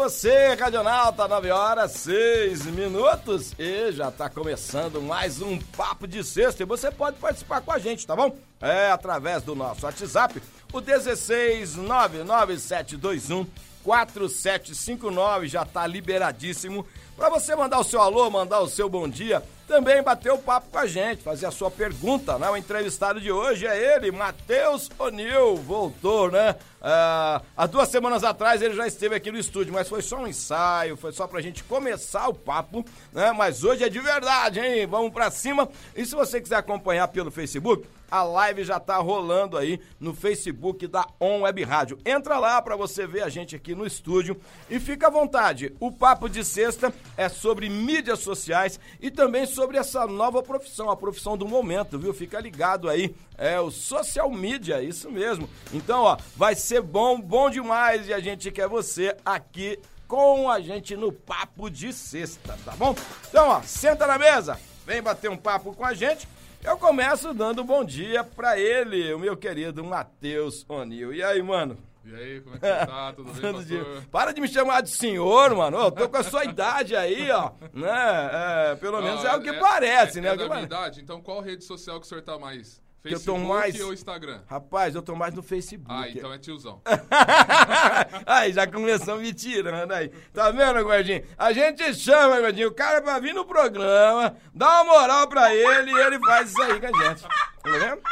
você, Radionauta, 9 horas 6 minutos. E já tá começando mais um Papo de Sexta e você pode participar com a gente, tá bom? É através do nosso WhatsApp, o 1699721 4759 já tá liberadíssimo. Para você mandar o seu alô, mandar o seu bom dia, também bater o papo com a gente, fazer a sua pergunta, né? O entrevistado de hoje é ele, Matheus O'Neill, voltou, né? Ah, há duas semanas atrás ele já esteve aqui no estúdio, mas foi só um ensaio, foi só pra gente começar o papo, né? Mas hoje é de verdade, hein? Vamos pra cima. E se você quiser acompanhar pelo Facebook, a live já tá rolando aí no Facebook da On Web Rádio. Entra lá para você ver a gente aqui no estúdio e fica à vontade. O papo de sexta é sobre mídias sociais e também sobre essa nova profissão, a profissão do momento, viu? Fica ligado aí, é o social media, isso mesmo. Então, ó, vai ser bom, bom demais e a gente quer você aqui com a gente no papo de sexta, tá bom? Então, ó, senta na mesa, vem bater um papo com a gente eu começo dando bom dia pra ele, o meu querido Matheus O'Neill. E aí, mano? E aí, como é que você tá? Tudo bem, pastor? Para de me chamar de senhor, mano. Eu tô com a sua idade aí, ó. Né? É, pelo menos é o que é, parece, é, né? É da minha idade? Então qual rede social que o senhor tá mais? Facebook eu tô mais... ou Instagram? Rapaz, eu tô mais no Facebook. Ah, então é tiozão. aí, já começou me tirando aí. Tá vendo, Gordinho? A gente chama, Gordinho, o cara pra vir no programa, dá uma moral pra ele e ele faz isso aí com a gente. Tá vendo?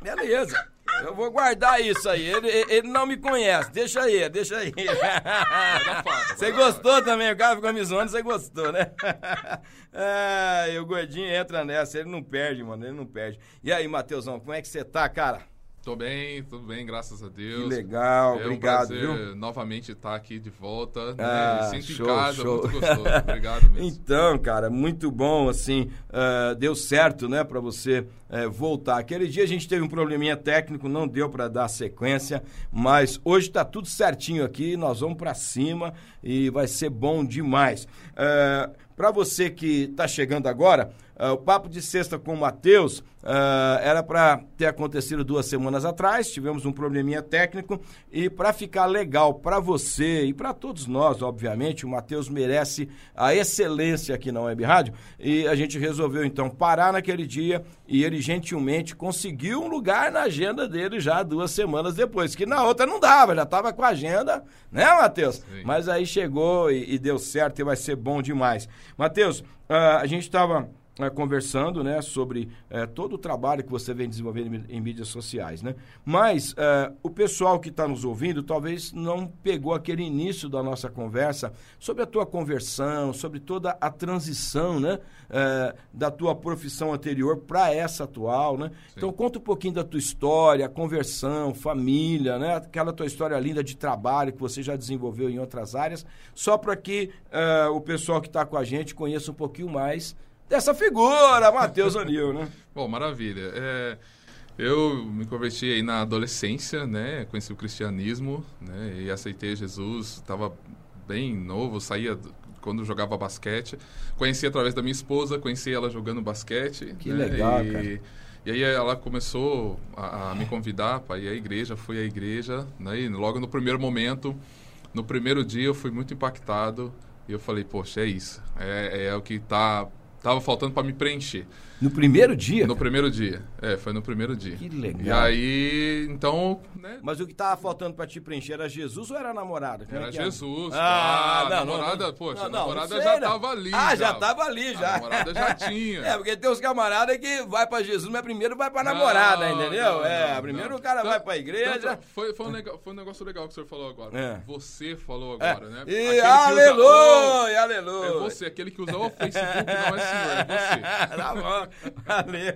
Beleza. Eu vou guardar isso aí. Ele, ele não me conhece. Deixa aí, deixa aí. Você gostou também? O cara ficou me zoando, você gostou, né? Ah, e o gordinho entra nessa. Ele não perde, mano. Ele não perde. E aí, Matheusão, como é que você tá, cara? Tô bem, tudo bem, graças a Deus. Que legal, é obrigado, um prazer viu? novamente estar aqui de volta. Né? Ah, sinto show, em casa, show. muito gostoso. Obrigado mesmo. Então, cara, muito bom, assim, uh, deu certo, né, para você uh, voltar. Aquele dia a gente teve um probleminha técnico, não deu para dar sequência, mas hoje tá tudo certinho aqui, nós vamos para cima e vai ser bom demais. Uh, para você que tá chegando agora, Uh, o papo de sexta com o Matheus uh, era para ter acontecido duas semanas atrás. Tivemos um probleminha técnico e para ficar legal para você e para todos nós, obviamente, o Matheus merece a excelência aqui na Web Rádio e a gente resolveu então parar naquele dia e ele gentilmente conseguiu um lugar na agenda dele já duas semanas depois, que na outra não dava, já estava com a agenda, né, Matheus? Mas aí chegou e, e, deu certo e vai ser bom demais. Matheus, uh, a gente estava é, conversando né, sobre é, todo o trabalho que você vem desenvolvendo em, em mídias sociais. Né? Mas é, o pessoal que está nos ouvindo talvez não pegou aquele início da nossa conversa sobre a tua conversão, sobre toda a transição né, da tua profissão anterior para essa atual. Né? Então conta um pouquinho da tua história, conversão, família, né? aquela tua história linda de trabalho que você já desenvolveu em outras áreas, só para que o pessoal que está com a gente conheça um pouquinho mais dessa figura, Matheus O'Neill, né? Bom, maravilha. É, eu me converti aí na adolescência, né? Conheci o cristianismo, né? E aceitei Jesus. Estava bem novo, saía quando jogava basquete. Conheci através da minha esposa, conheci ela jogando basquete. Que né? legal, e, cara. E aí ela começou a, a me convidar para ir à igreja, fui à igreja, né? E logo no primeiro momento, no primeiro dia eu fui muito impactado e eu falei, poxa, é isso, é, é o que está Tava faltando para me preencher. No primeiro dia? No primeiro dia. É, foi no primeiro dia. Que legal. E aí, então. Né? Mas o que tava faltando para te preencher era Jesus ou era a namorada? Como era é Jesus. Ah, a não, namorada, não, poxa, não, a namorada já tava ali. Ah, já, tava ali, já. A namorada já tinha. é, porque tem os camaradas que vai para Jesus, mas primeiro vai para namorada, entendeu? é, primeiro o cara Tanto- vai para a igreja. tanto- foi, foi, um legal- foi um negócio legal que o senhor falou agora. É. Você falou É. agora, né? E Aquele que usa- aleluia, É aleluia. você, aquele que usa o Facebook não é senhor, é você. tá bom, valeu.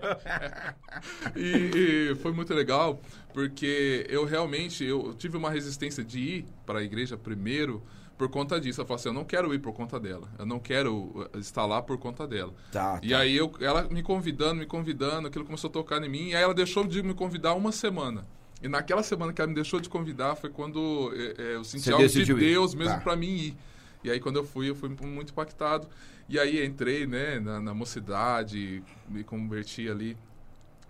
E, e foi muito legal, porque eu realmente eu tive uma resistência de ir para a igreja primeiro por conta disso. Eu falei assim, eu não quero ir por conta dela. Eu não quero uh, estar lá por conta dela. Tá, E aí eu, ela me convidando, me convidando, aquilo começou a tocar em mim. E aí ela deixou de me convidar uma semana. E naquela semana que ela me deixou de convidar foi quando eh, eh, eu senti Você algo de decidiu ir. Deus mesmo Tá. para mim ir. E aí quando eu fui, eu fui muito impactado. E aí entrei, né, na, na mocidade, me converti ali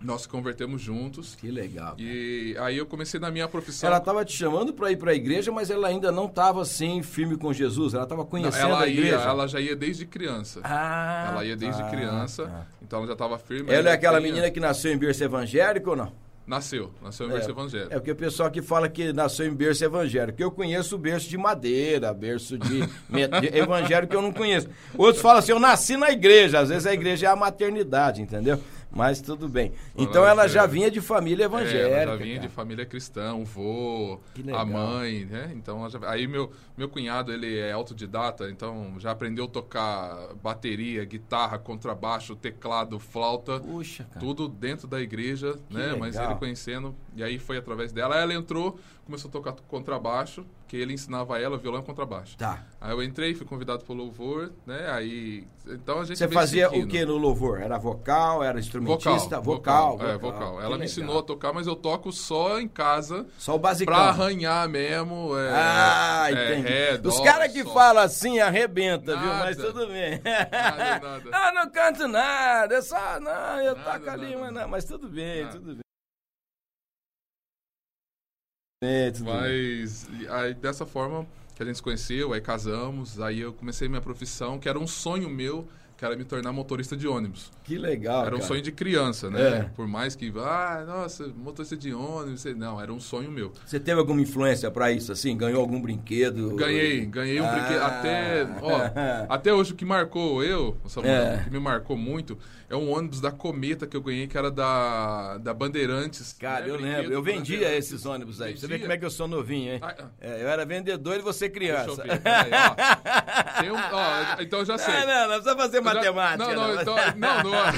Nós convertemos juntos. Que legal. E aí eu comecei na minha profissão. Ela estava te chamando para ir para a igreja, mas ela ainda não estava assim firme com Jesus. Ela estava conhecendo ela a igreja. Ia, ela já ia desde criança. Ah, ela ia desde tá, criança, tá. então ela já estava firme. Ela é aquela tinha... menina que nasceu em berço evangélico ou não? Nasceu, nasceu em berço é, evangélico. É porque o pessoal que fala que nasceu em berço evangélico. Eu conheço berço de madeira, berço de, de evangélico que eu não conheço. Outros falam assim, eu nasci na igreja. Às vezes a igreja é a maternidade, entendeu? Mas tudo bem. Então ela já vinha de família evangélica. É, ela já vinha cara. de família cristã, o vô, a mãe, né? Então já... aí meu meu cunhado ele é autodidata, então já aprendeu a tocar bateria, guitarra, contrabaixo, teclado, flauta, Puxa, cara. tudo dentro da igreja, que né? Legal. Mas ele conhecendo e aí foi através dela. Ela entrou, começou a tocar contrabaixo, que ele ensinava ela violão e contrabaixo. Tá. Aí eu entrei, fui convidado pro louvor, né? Aí então a gente Você fazia o que no louvor? Era vocal, era instrumentista, vocal, vocal, vocal. É, vocal. Ela me ensinou a tocar, mas eu toco só em casa. Só o basicão. Pra arranhar mesmo. É, Ah, é, entendi. ré, Os caras que falam assim arrebenta, viu? Nada. Mas tudo bem. Nada, nada. ah, não canto nada, é só, não, eu Nada, toco ali, mas, não, mas tudo bem, tudo bem. É, tudo. Mas aí dessa forma que a gente se conheceu, aí casamos, aí eu comecei minha profissão, que era um sonho meu, que era me tornar motorista de ônibus. Que legal, Era um cara. sonho de criança, né? É. Por mais que, ah, nossa, motorista de ônibus, não, era um sonho meu. Você teve alguma influência pra isso, assim? Ganhou algum brinquedo? Ganhei, ganhei um Ah. brinquedo. Até, ó, até hoje o que marcou eu, Samuel, É. o que me marcou muito, é um ônibus da Cometa que eu ganhei, que era da, da Bandeirantes. Cara, né? eu Brinquedo lembro. Eu vendia esses ônibus aí. Você vê Vendia? como é que eu sou novinho, hein? Ah, ah. É, eu era vendedor e você Deixa eu criança. ver, peraí, ó. Um, ó, então eu já sei. Não, não precisa fazer já- matemática. Não, não, então, não, não, é-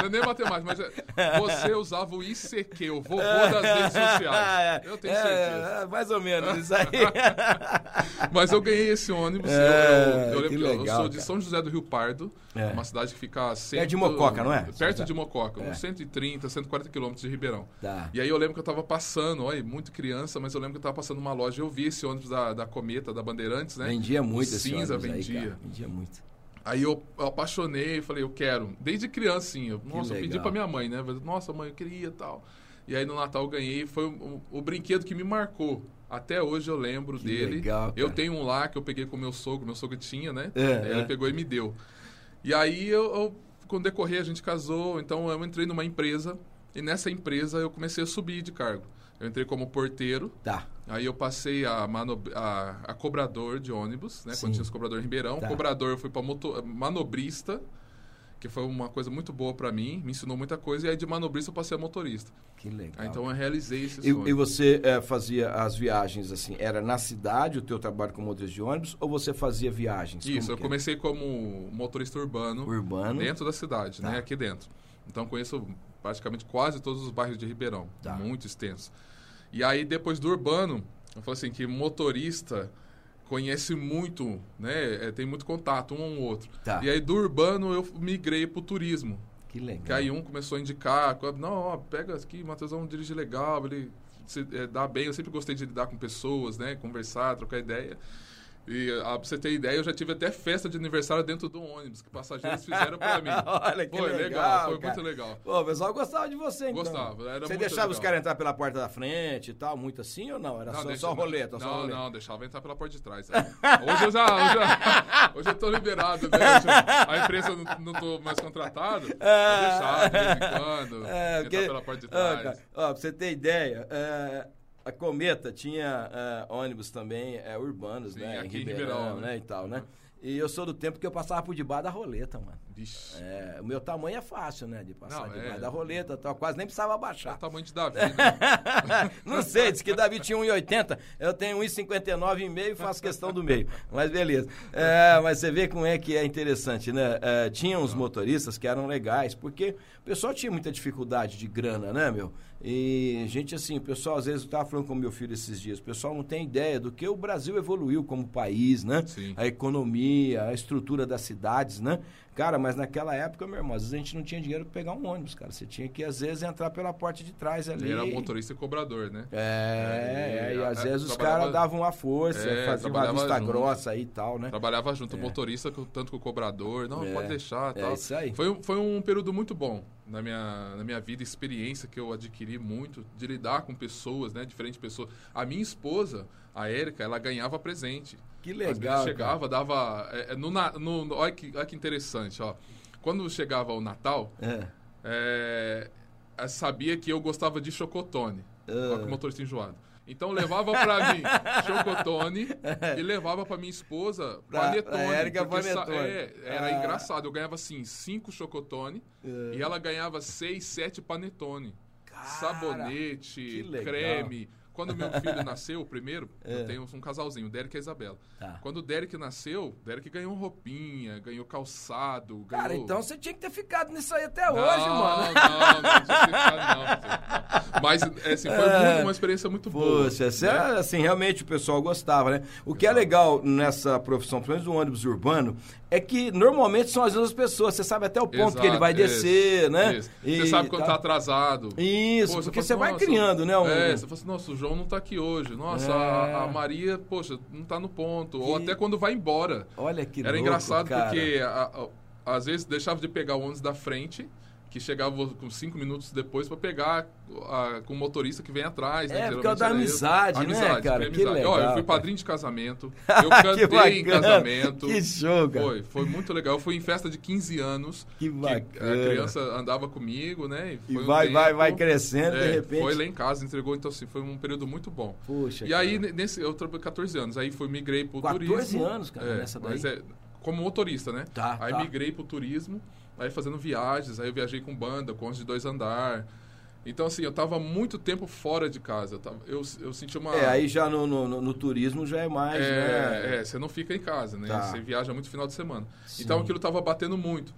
não é nem matemática, mas é- você usava o ICQ, o vovô das redes sociais. Eu tenho É, certeza. é, mais ou menos, isso aí. Mas eu ganhei esse ônibus. eu- É, eu, eu lembro que que eu legal, sou de. São José do Rio Pardo, É. uma cidade que fica cento, Perto de Mococa, não é? Perto de Mococa, É. uns 130, 140 quilômetros de Ribeirão. Tá. E aí eu lembro que eu tava passando, olha, muito criança, mas eu lembro que eu tava passando uma loja e eu vi esse ônibus da, da Cometa, da Bandeirantes, né? Vendia muito O esse cinza ônibus aí, vendia. cara. Vendia muito. Aí eu, eu apaixonei, falei, eu quero. Desde criança, sim. Eu, nossa, eu pedi legal. pra minha mãe, né? Nossa, mãe, eu queria e tal. E aí no Natal eu ganhei, foi o, o- o brinquedo que me marcou. Até hoje eu lembro Que dele. legal, eu tenho um lá que eu peguei com meu sogro, meu sogro tinha, né? É, aí ele é. pegou e me deu. E aí eu, eu, com o decorrer a gente casou, então eu entrei numa empresa e nessa empresa eu comecei a subir de cargo. Eu entrei como porteiro, Tá. Aí eu passei a, mano, a, a cobrador de ônibus, né? Sim. Quando tinha os cobradores em Ribeirão. Tá. Cobrador eu fui para manobrista, que foi uma coisa muito boa para mim, me ensinou muita coisa. E aí de manobrista eu passei a motorista. Que legal. Aí, então eu realizei esse E, sonho. e você eh, fazia as viagens assim, era na cidade o teu trabalho como motorista de ônibus ou você fazia viagens? Isso, Como eu que comecei como motorista urbano, urbano. dentro da cidade, Tá. né? Aqui dentro. Então conheço praticamente quase todos os bairros de Ribeirão. Tá. Muito extenso. E aí depois do urbano, eu falei assim que motorista conhece muito, né? é, tem muito contato um ao outro. Tá. E aí do urbano eu migrei pro turismo. Que legal. Que aí um começou a indicar, não, ó, pega aqui, Matheusão dirige legal, ele se, é, dá bem. Eu sempre gostei de lidar com pessoas, né? Conversar, trocar ideia. E ah, pra você ter ideia, eu já tive até festa de aniversário dentro do ônibus, que passageiros fizeram pra mim. Olha que Foi legal, foi cara. muito legal. Pô, o pessoal gostava de você, então. Gostava, era Você deixava os legal. caras entrar pela porta da frente e tal, muito assim ou não? Era só, deixa- só roleta, só Não, roleta? não, deixava entrar pela porta de trás. né? Hoje eu já, hoje, eu- hoje eu tô liberado, né? A empresa não, não tô mais contratado. Eu deixava de vez em quando, É, entrar porque- pela porta de Ah, trás. cara, ó, pra você ter ideia, é, a Cometa tinha é, ônibus também é, urbanos, Sim, né? aqui em em Ribeirão, Ribeirão, né? né? E tal, né? E eu sou do tempo que eu passava por debaixo da roleta, mano. Vixe, É, o meu tamanho é fácil, né? De passar Não, debaixo é. da roleta e tal. Quase nem precisava é o baixar. tamanho de Davi, né? Não sei, diz que Davi tinha 1,80. Eu tenho 1,59 e meio e faço questão do meio. Mas beleza. É, mas você vê como é que é interessante, né? É, tinha uns motoristas que eram legais, porque o pessoal tinha muita dificuldade de grana, né, meu? E, gente, assim, o pessoal, às vezes, eu estava falando com meu filho esses dias, o pessoal não tem ideia do que o Brasil evoluiu como país, né? Sim. A economia, a estrutura das cidades, né? Cara, mas naquela época, meu irmão, às vezes a gente não tinha dinheiro para pegar um ônibus, cara. Você tinha que, às vezes, entrar pela porta de trás ali. Ele era motorista e cobrador, né? É, É, é, e e às a- vezes os caras davam uma força, É, faziam uma vista junto. grossa aí e tal, né? Trabalhava junto, o motorista tanto com o cobrador. Não, É, pode deixar é tal. isso aí. Foi, um- foi um período muito bom. na minha, na minha vida, experiência que eu adquiri muito de lidar com pessoas, né? Diferentes pessoas. A minha esposa, a Érica, ela ganhava presente. Que legal. chegava, dava. É, é no, no, olha, que, olha que interessante, ó. Quando chegava o Natal, é. É, sabia que eu gostava de chocotone. Uh. Olha que motorista enjoado. Então levava para mim chocotone e levava para minha esposa panetone. Érica panetone. É, era ah. engraçado. Eu ganhava assim cinco chocotone uh. e ela ganhava seis, sete panetone. Cara, Sabonete, creme. Quando meu filho nasceu, o primeiro, é. eu tenho um casalzinho, o Derek e a Isabela. Tá. Quando o Derek nasceu, o Derek ganhou roupinha, ganhou calçado, ganhou... Cara, então você tinha que ter ficado nisso aí até não, hoje, mano. Não, não, não tinha ficado, não. Mas, assim, foi é. muito, uma experiência muito boa. Poxa, né? assim, realmente o pessoal gostava, né? O que é legal nessa profissão, pelo menos do ônibus urbano, é que normalmente são as mesmas pessoas. Você sabe até o ponto Exato, que ele vai descer, né? E, você sabe quando tá, tá atrasado. Isso, Pô, porque você, assim, vai criando, né? Um... É, você fala assim, nossa, o João não tá aqui hoje. Nossa, é. a, a, Maria, poxa, não tá no ponto. Que... Ou até quando vai embora. Olha que Era louco, engraçado cara. porque a, a, às vezes deixava de pegar o ônibus da frente que chegava com cinco minutos depois para pegar a, com o motorista que vem atrás. Né? É, porque é da amizade, né, amizade, cara? Que amizade. legal, Ó, eu fui padrinho de casamento, eu cantei em casamento. Que show, cara. Foi, foi muito legal. Eu fui em festa de 15 anos. Que bacana. Que a criança andava comigo, né? E, e vai, vai, vai crescendo, é, de repente. Foi lá em casa, entregou, então assim, foi um período muito bom. Puxa, E cara. aí, nesse, eu trabalhei 14 anos, aí fui, migrei pro 14 turismo. 14 anos, cara, é, nessa daí? Mas é, como motorista, né? Tá, aí tá. migrei pro turismo aí fazendo viagens, aí eu viajei com banda, com de dois andar. Então, assim, eu tava muito tempo fora de casa. Eu, tava, eu, eu senti uma. É, aí já no, no, no, turismo já é mais. É, né? é, você não fica em casa, né? Tá. Você viaja muito final de semana. Sim. Então aquilo tava batendo muito.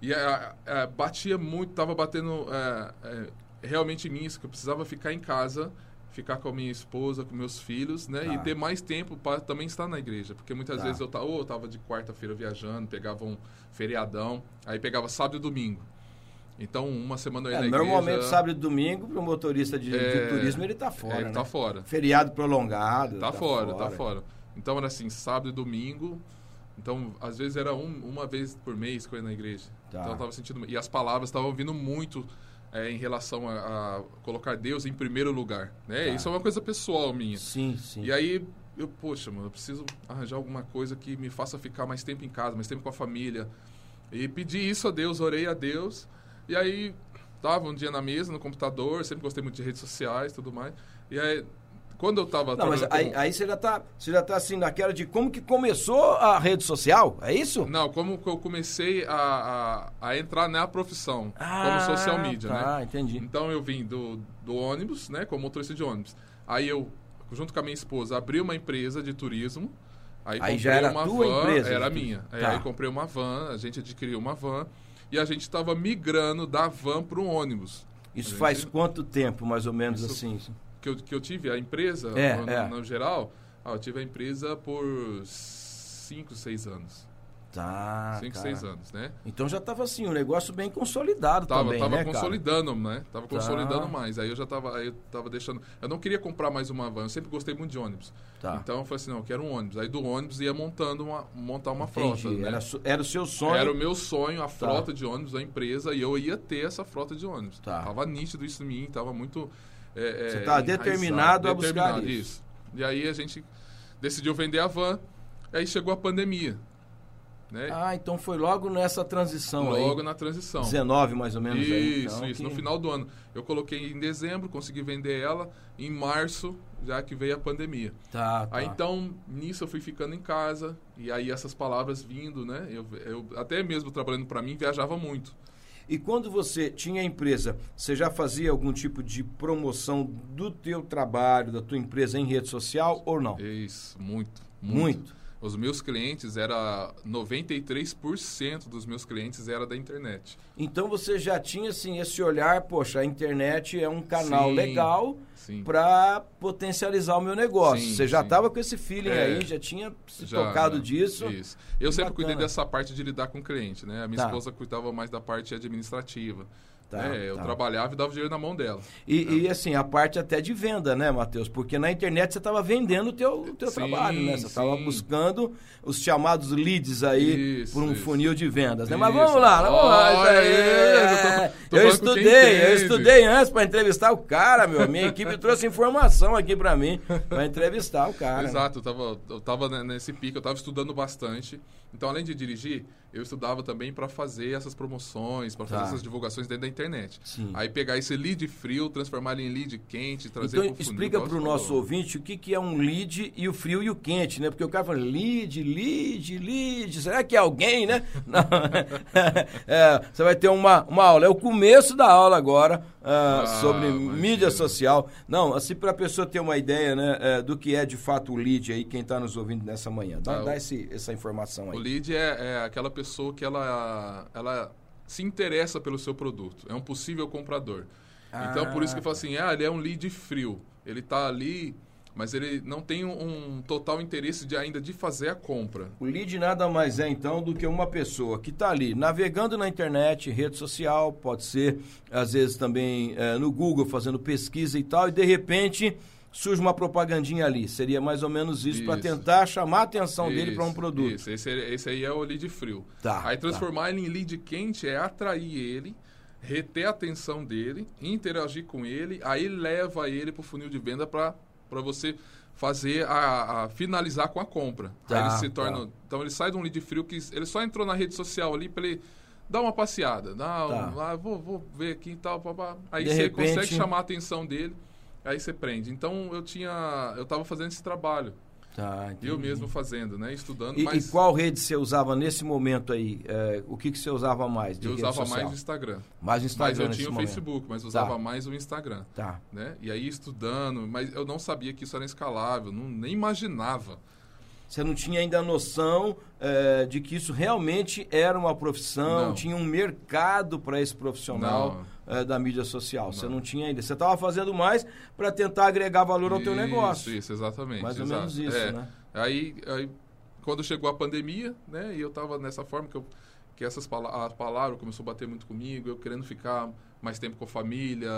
E é, é, batia muito, tava batendo é, é, realmente em mim, isso, que eu precisava ficar em casa ficar com a minha esposa, com meus filhos, né? Tá. E ter mais tempo para também estar na igreja. Porque muitas tá. vezes eu, ou eu tava de quarta-feira viajando, pegava um feriadão, aí pegava sábado e domingo. Então, uma semana eu ia é, na igreja... Normalmente, sábado e domingo, para o motorista de, é, de, turismo, ele está fora, Ele né? tá fora. Feriado prolongado. Tá, tá fora, tá fora, fora. Então, era assim, sábado e domingo... Então, às vezes era um, uma vez por mês que eu ia na igreja. Tá. Então, eu tava sentindo... E as palavras estavam vindo muito é, em relação a, a, colocar Deus em primeiro lugar. Né? Tá. Isso é uma coisa pessoal minha. Sim, sim. E aí, eu, poxa, mano, eu preciso arranjar alguma coisa que me faça ficar mais tempo em casa, mais tempo com a família. E pedi isso a Deus, orei a Deus. E aí, tava um dia na mesa, no computador, sempre gostei muito de redes sociais e tudo mais. E aí, quando eu estava Não, mas aí, aí, você já está você já tá assim naquela de como que começou a rede social, é isso? Não, como que eu comecei a, a, a entrar na profissão, ah, como social media, tá, né? Ah, entendi. Então eu vim do, do ônibus, né, como motorista de ônibus. Aí eu, junto com a minha esposa, abri uma empresa de turismo. Aí, aí já era uma tua van, empresa? Era minha. Tá. Aí, aí comprei uma van, a gente adquiriu uma van e a gente estava migrando da van para o ônibus. Isso gente... faz quanto tempo, mais ou menos Isso... assim? Que eu, que eu tive a empresa, é, no, é. no, geral, ah, eu tive a empresa por 5, 6 anos. Tá. 5, 6 anos, né? Então já estava assim, um negócio bem consolidado tava, também, tava né, consolidando, cara? né? Tava tá. consolidando mais. Aí eu já tava, aí eu tava deixando. Eu não queria comprar mais uma van, eu sempre gostei muito de ônibus. Tá. Então eu falei assim, não, eu quero um ônibus. Aí do ônibus ia montando uma, montar uma Entendi. frota. Né? Era, era o seu sonho. Era o meu sonho, a tá. frota de ônibus da empresa, e eu ia ter essa frota de ônibus. Tá. Tava nítido isso em mim, tava muito é, Você estava determinado a buscar isso. isso. E aí a gente decidiu vender a van, aí chegou a pandemia. Né? Ah, então foi logo nessa transição logo aí. na transição. 19 mais ou menos Isso, aí, então, isso. Que... No final do ano. Eu coloquei em dezembro, consegui vender ela. Em março, já que veio a pandemia. Tá, tá. Aí então, nisso eu fui ficando em casa. E aí essas palavras vindo, né? Eu, eu até mesmo trabalhando para mim, viajava muito. E quando você tinha a empresa, você já fazia algum tipo de promoção do teu trabalho, da tua empresa em rede social ou não? Isso, muito. Muito. muito. Os meus clientes era 93% dos meus clientes era da internet. Então você já tinha assim esse olhar, poxa, a internet é um canal sim, legal para potencializar o meu negócio. Sim, você já estava com esse feeling é, aí, já tinha se já, tocado já, disso. Isso. Eu sempre bacana. cuidei dessa parte de lidar com o cliente, né? A minha tá. esposa cuidava mais da parte administrativa. Tá, né? Eu tá. trabalhava e dava o dinheiro na mão dela. E, e, assim, a parte até de venda, né, Matheus? Porque na internet você estava vendendo o teu, o teu Sim, trabalho, né? Você estava buscando os chamados leads aí Isso, por um isso. funil de vendas, né? Mas Isso. vamos lá, vamos lá. aí, aí, eu tô- tô eu estudei, eu estudei antes para entrevistar o cara, meu. Minha equipe trouxe informação aqui para mim para entrevistar o cara. né? Exato, eu tava, eu tava ne- nesse pico, eu tava estudando bastante. Então, além de dirigir, eu estudava também para fazer essas promoções, para fazer Tá. essas divulgações dentro da internet. Sim. Aí pegar esse lead frio, transformar ele em lead quente, trazer Então pro explica para o você nosso ouvinte o que, que é um lead e o frio e o quente, né? Porque o cara fala lead, lead, lead. Será que é alguém, né? É, você vai ter uma, uma aula. É o começo da aula agora ah, Ah, sobre imagina. mídia social. Não, assim para a pessoa ter uma ideia, né, é, do que é de fato o lead aí, quem está nos ouvindo nessa manhã. Dá, Tá, dá esse, essa informação aí. Lead é, é aquela pessoa que ela, ela se interessa pelo seu produto, é um possível comprador. Então, por isso que eu falo assim, ah, ele é um lead frio. Ele tá ali, mas ele não tem um, um total interesse de ainda de fazer a compra. O lead nada mais é então do que uma pessoa que está ali navegando na internet, rede social, pode ser às vezes também eh, no Google fazendo pesquisa e tal, e de repente surge uma propagandinha ali. Seria mais ou menos isso, para Isso. tentar chamar a atenção dele para um Isso, produto. Isso, esse, esse aí é o lead frio. Tá, aí tá. transformar ele em lead quente é atrair ele, reter a atenção dele, interagir com ele, aí leva ele pro funil de venda para você fazer a, a finalizar com a compra. Tá, aí ele se tá. torna, então ele sai de um lead frio que ele só entrou na rede social ali para ele dar uma passeada, um, Tá. ah, vou, vou ver aqui e tal, papá. aí De você repente- consegue chamar a atenção dele. Aí você prende. Então eu tinha, eu estava fazendo esse trabalho. Tá, Eu mesmo fazendo, né? Estudando, E, mas e qual rede você usava nesse momento aí? Eh, o que, que você usava mais? eu usava social? mais o Instagram. Mais o Instagram Mas eu tinha o momento. Facebook, mas usava Tá. mais o Instagram, Tá. né? E aí estudando, mas eu não sabia que isso era escalável, não, nem imaginava. Você não tinha ainda a noção eh, de que isso realmente era uma profissão, Não. tinha um mercado para esse profissional eh, da mídia social. Você Não. não tinha ainda. Você estava fazendo mais para tentar agregar valor ao teu Isso, negócio. Isso, exatamente. Mais ou menos isso, É. né? Aí, aí, quando chegou a pandemia, né? E eu tava nessa forma que, eu, que essas pala a palavra começou a bater muito comigo, eu querendo ficar mais tempo com a família,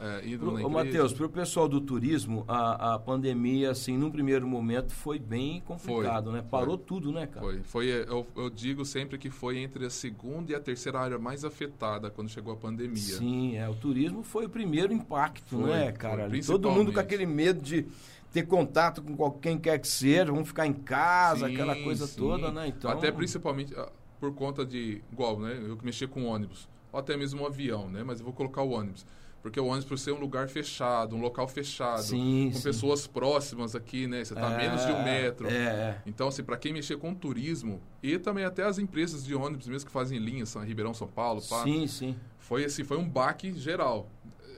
é, indo na Ô, igreja. Matheus, para o pessoal do turismo, a, a pandemia, assim, num primeiro momento, foi bem complicado, né? foi. Parou tudo, né, cara? Foi, foi eu, eu digo sempre que foi entre a segunda e a terceira área mais afetada quando chegou a pandemia. Sim, é. O turismo foi o primeiro impacto, Foi, né, foi, cara? Ali Todo mundo com aquele medo de ter contato com quem quer que seja, vamos ficar em casa, Sim, aquela coisa sim. toda, né? Então, Até principalmente ah, por conta de, igual, né? Eu que mexia com ônibus, ou até mesmo um avião, né? Mas eu vou colocar o ônibus. Porque o ônibus, por ser um lugar fechado, um local fechado, Sim, com sim. pessoas próximas aqui, né? Você tá a É, menos de um metro. É, é. Então, assim, para quem mexer com turismo, e também até as empresas de ônibus mesmo que fazem linhas, São Ribeirão, São Paulo, pá, Sim, sim. foi assim, foi um baque geral.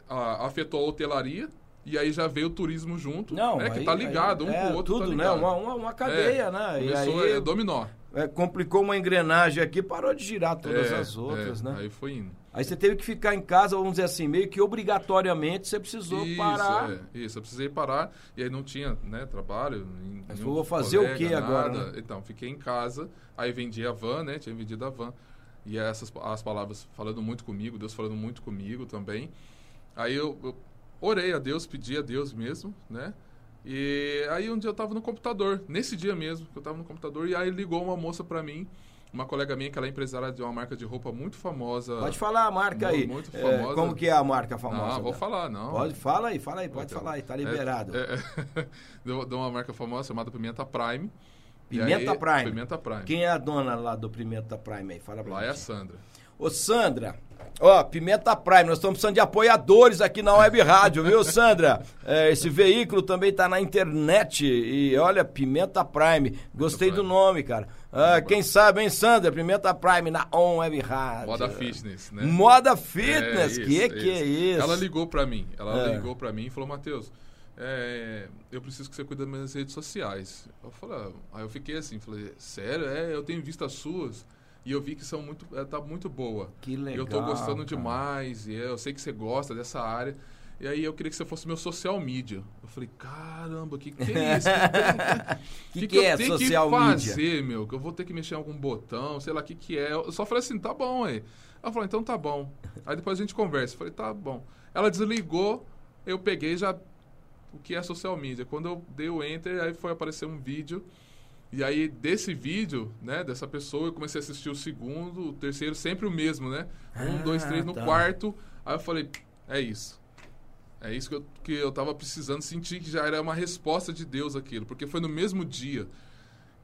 Ah, afetou a hotelaria e aí já veio o turismo junto, Não, né? Que tá ligado, aí- um é, com o outro tudo, tá né? Uma, uma, uma cadeia, né? E Começou aí é, dominó. É, complicou uma engrenagem aqui, parou de girar todas É, as outras, é, né? Aí foi indo. Aí você teve que ficar em casa, vamos dizer assim, meio que obrigatoriamente você precisou isso, parar. é, isso, eu precisei parar e aí não tinha, né, trabalho. Mas vou fazer o colega, quê agora, nada. né? Então, fiquei em casa, aí vendi a van, né? Tinha vendido a van. E essas as palavras falando muito comigo, Deus falando muito comigo também. Aí eu, eu orei a Deus, pedi a Deus mesmo, né? E aí um dia eu tava no computador, nesse dia mesmo, que eu tava no computador, e aí ligou uma moça pra mim, uma colega minha que ela é empresária de uma marca de roupa muito famosa. Pode falar a marca Mu- aí. muito É, famosa. como que é a marca famosa? Não, vou falar, não. Pode, fala aí, fala aí, pode Então, falar aí, tá é- liberado. É, é, de uma marca famosa chamada Pimenta Prime. Pimenta aí- Prime. Pimenta Prime. Quem é a dona lá do Pimenta Prime aí? Fala pra Lá é a gente. Sandra. Ô, Sandra, ó, Pimenta Prime, nós estamos precisando de apoiadores aqui na Web Rádio, viu, Sandra? É, esse veículo também tá na internet e olha, Pimenta Prime, gostei do nome, cara. Ah, quem sabe, hein, Sandra? Pimenta Prime na On Web Rádio. Moda Fitness, né? Moda Fitness, É, que isso, que é isso? Ela ligou pra mim. Ela É. ligou pra mim e falou, Matheus, é, eu preciso que você cuide das minhas redes sociais. Eu falei, ah, aí eu fiquei assim, falei, sério? É, eu tenho visto as suas e eu vi que são muito, é, tá muito boa. Que legal, Eu tô gostando cara. demais e eu sei que você gosta dessa área. E aí eu queria que você fosse meu social media. Eu falei, caramba, que que é isso? que, que, que, que é eu tenho social que media? fazer, meu? Que eu vou ter que mexer em algum botão, sei lá o que que é. Eu só falei assim, tá bom aí. Ela falou, então tá bom. Aí depois a gente conversa. Eu falei, tá bom. Ela desligou, eu peguei já o que é social media. Quando eu dei o enter, aí foi aparecer um vídeo. E aí, desse vídeo, né, dessa pessoa, eu comecei a assistir o segundo, o terceiro, sempre o mesmo, né? Um, Ah, dois, três no tá. quarto. Aí eu falei, é isso. É isso que eu, que eu tava precisando sentir que já era uma resposta de Deus aquilo, porque foi no mesmo dia.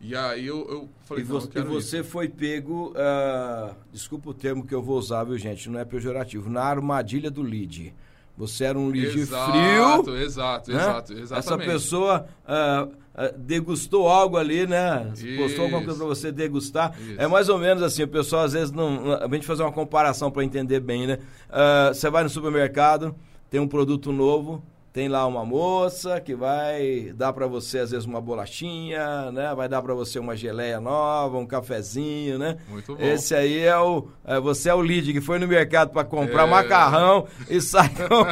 E aí eu, eu falei, E, não, vo- eu e você foi pego, ah, desculpa o termo que eu vou usar, viu, gente? Não é pejorativo, na armadilha do lead. Você era um lead Exato, frio. exato, né? exato, Essa exatamente. pessoa ah, ah, degustou algo ali, né? Postou alguma coisa Isso. pra você degustar. Isso. É mais ou menos assim, o pessoal às vezes não. A gente fazer uma comparação para entender bem, né? Ah, você vai no supermercado, tem um produto novo. Tem lá uma moça que vai dar para você às vezes uma bolachinha, né? Vai dar para você uma geleia nova, um cafezinho, né? Muito bom. Esse aí é o é, você é o lead que foi no mercado para comprar É. macarrão e sai com,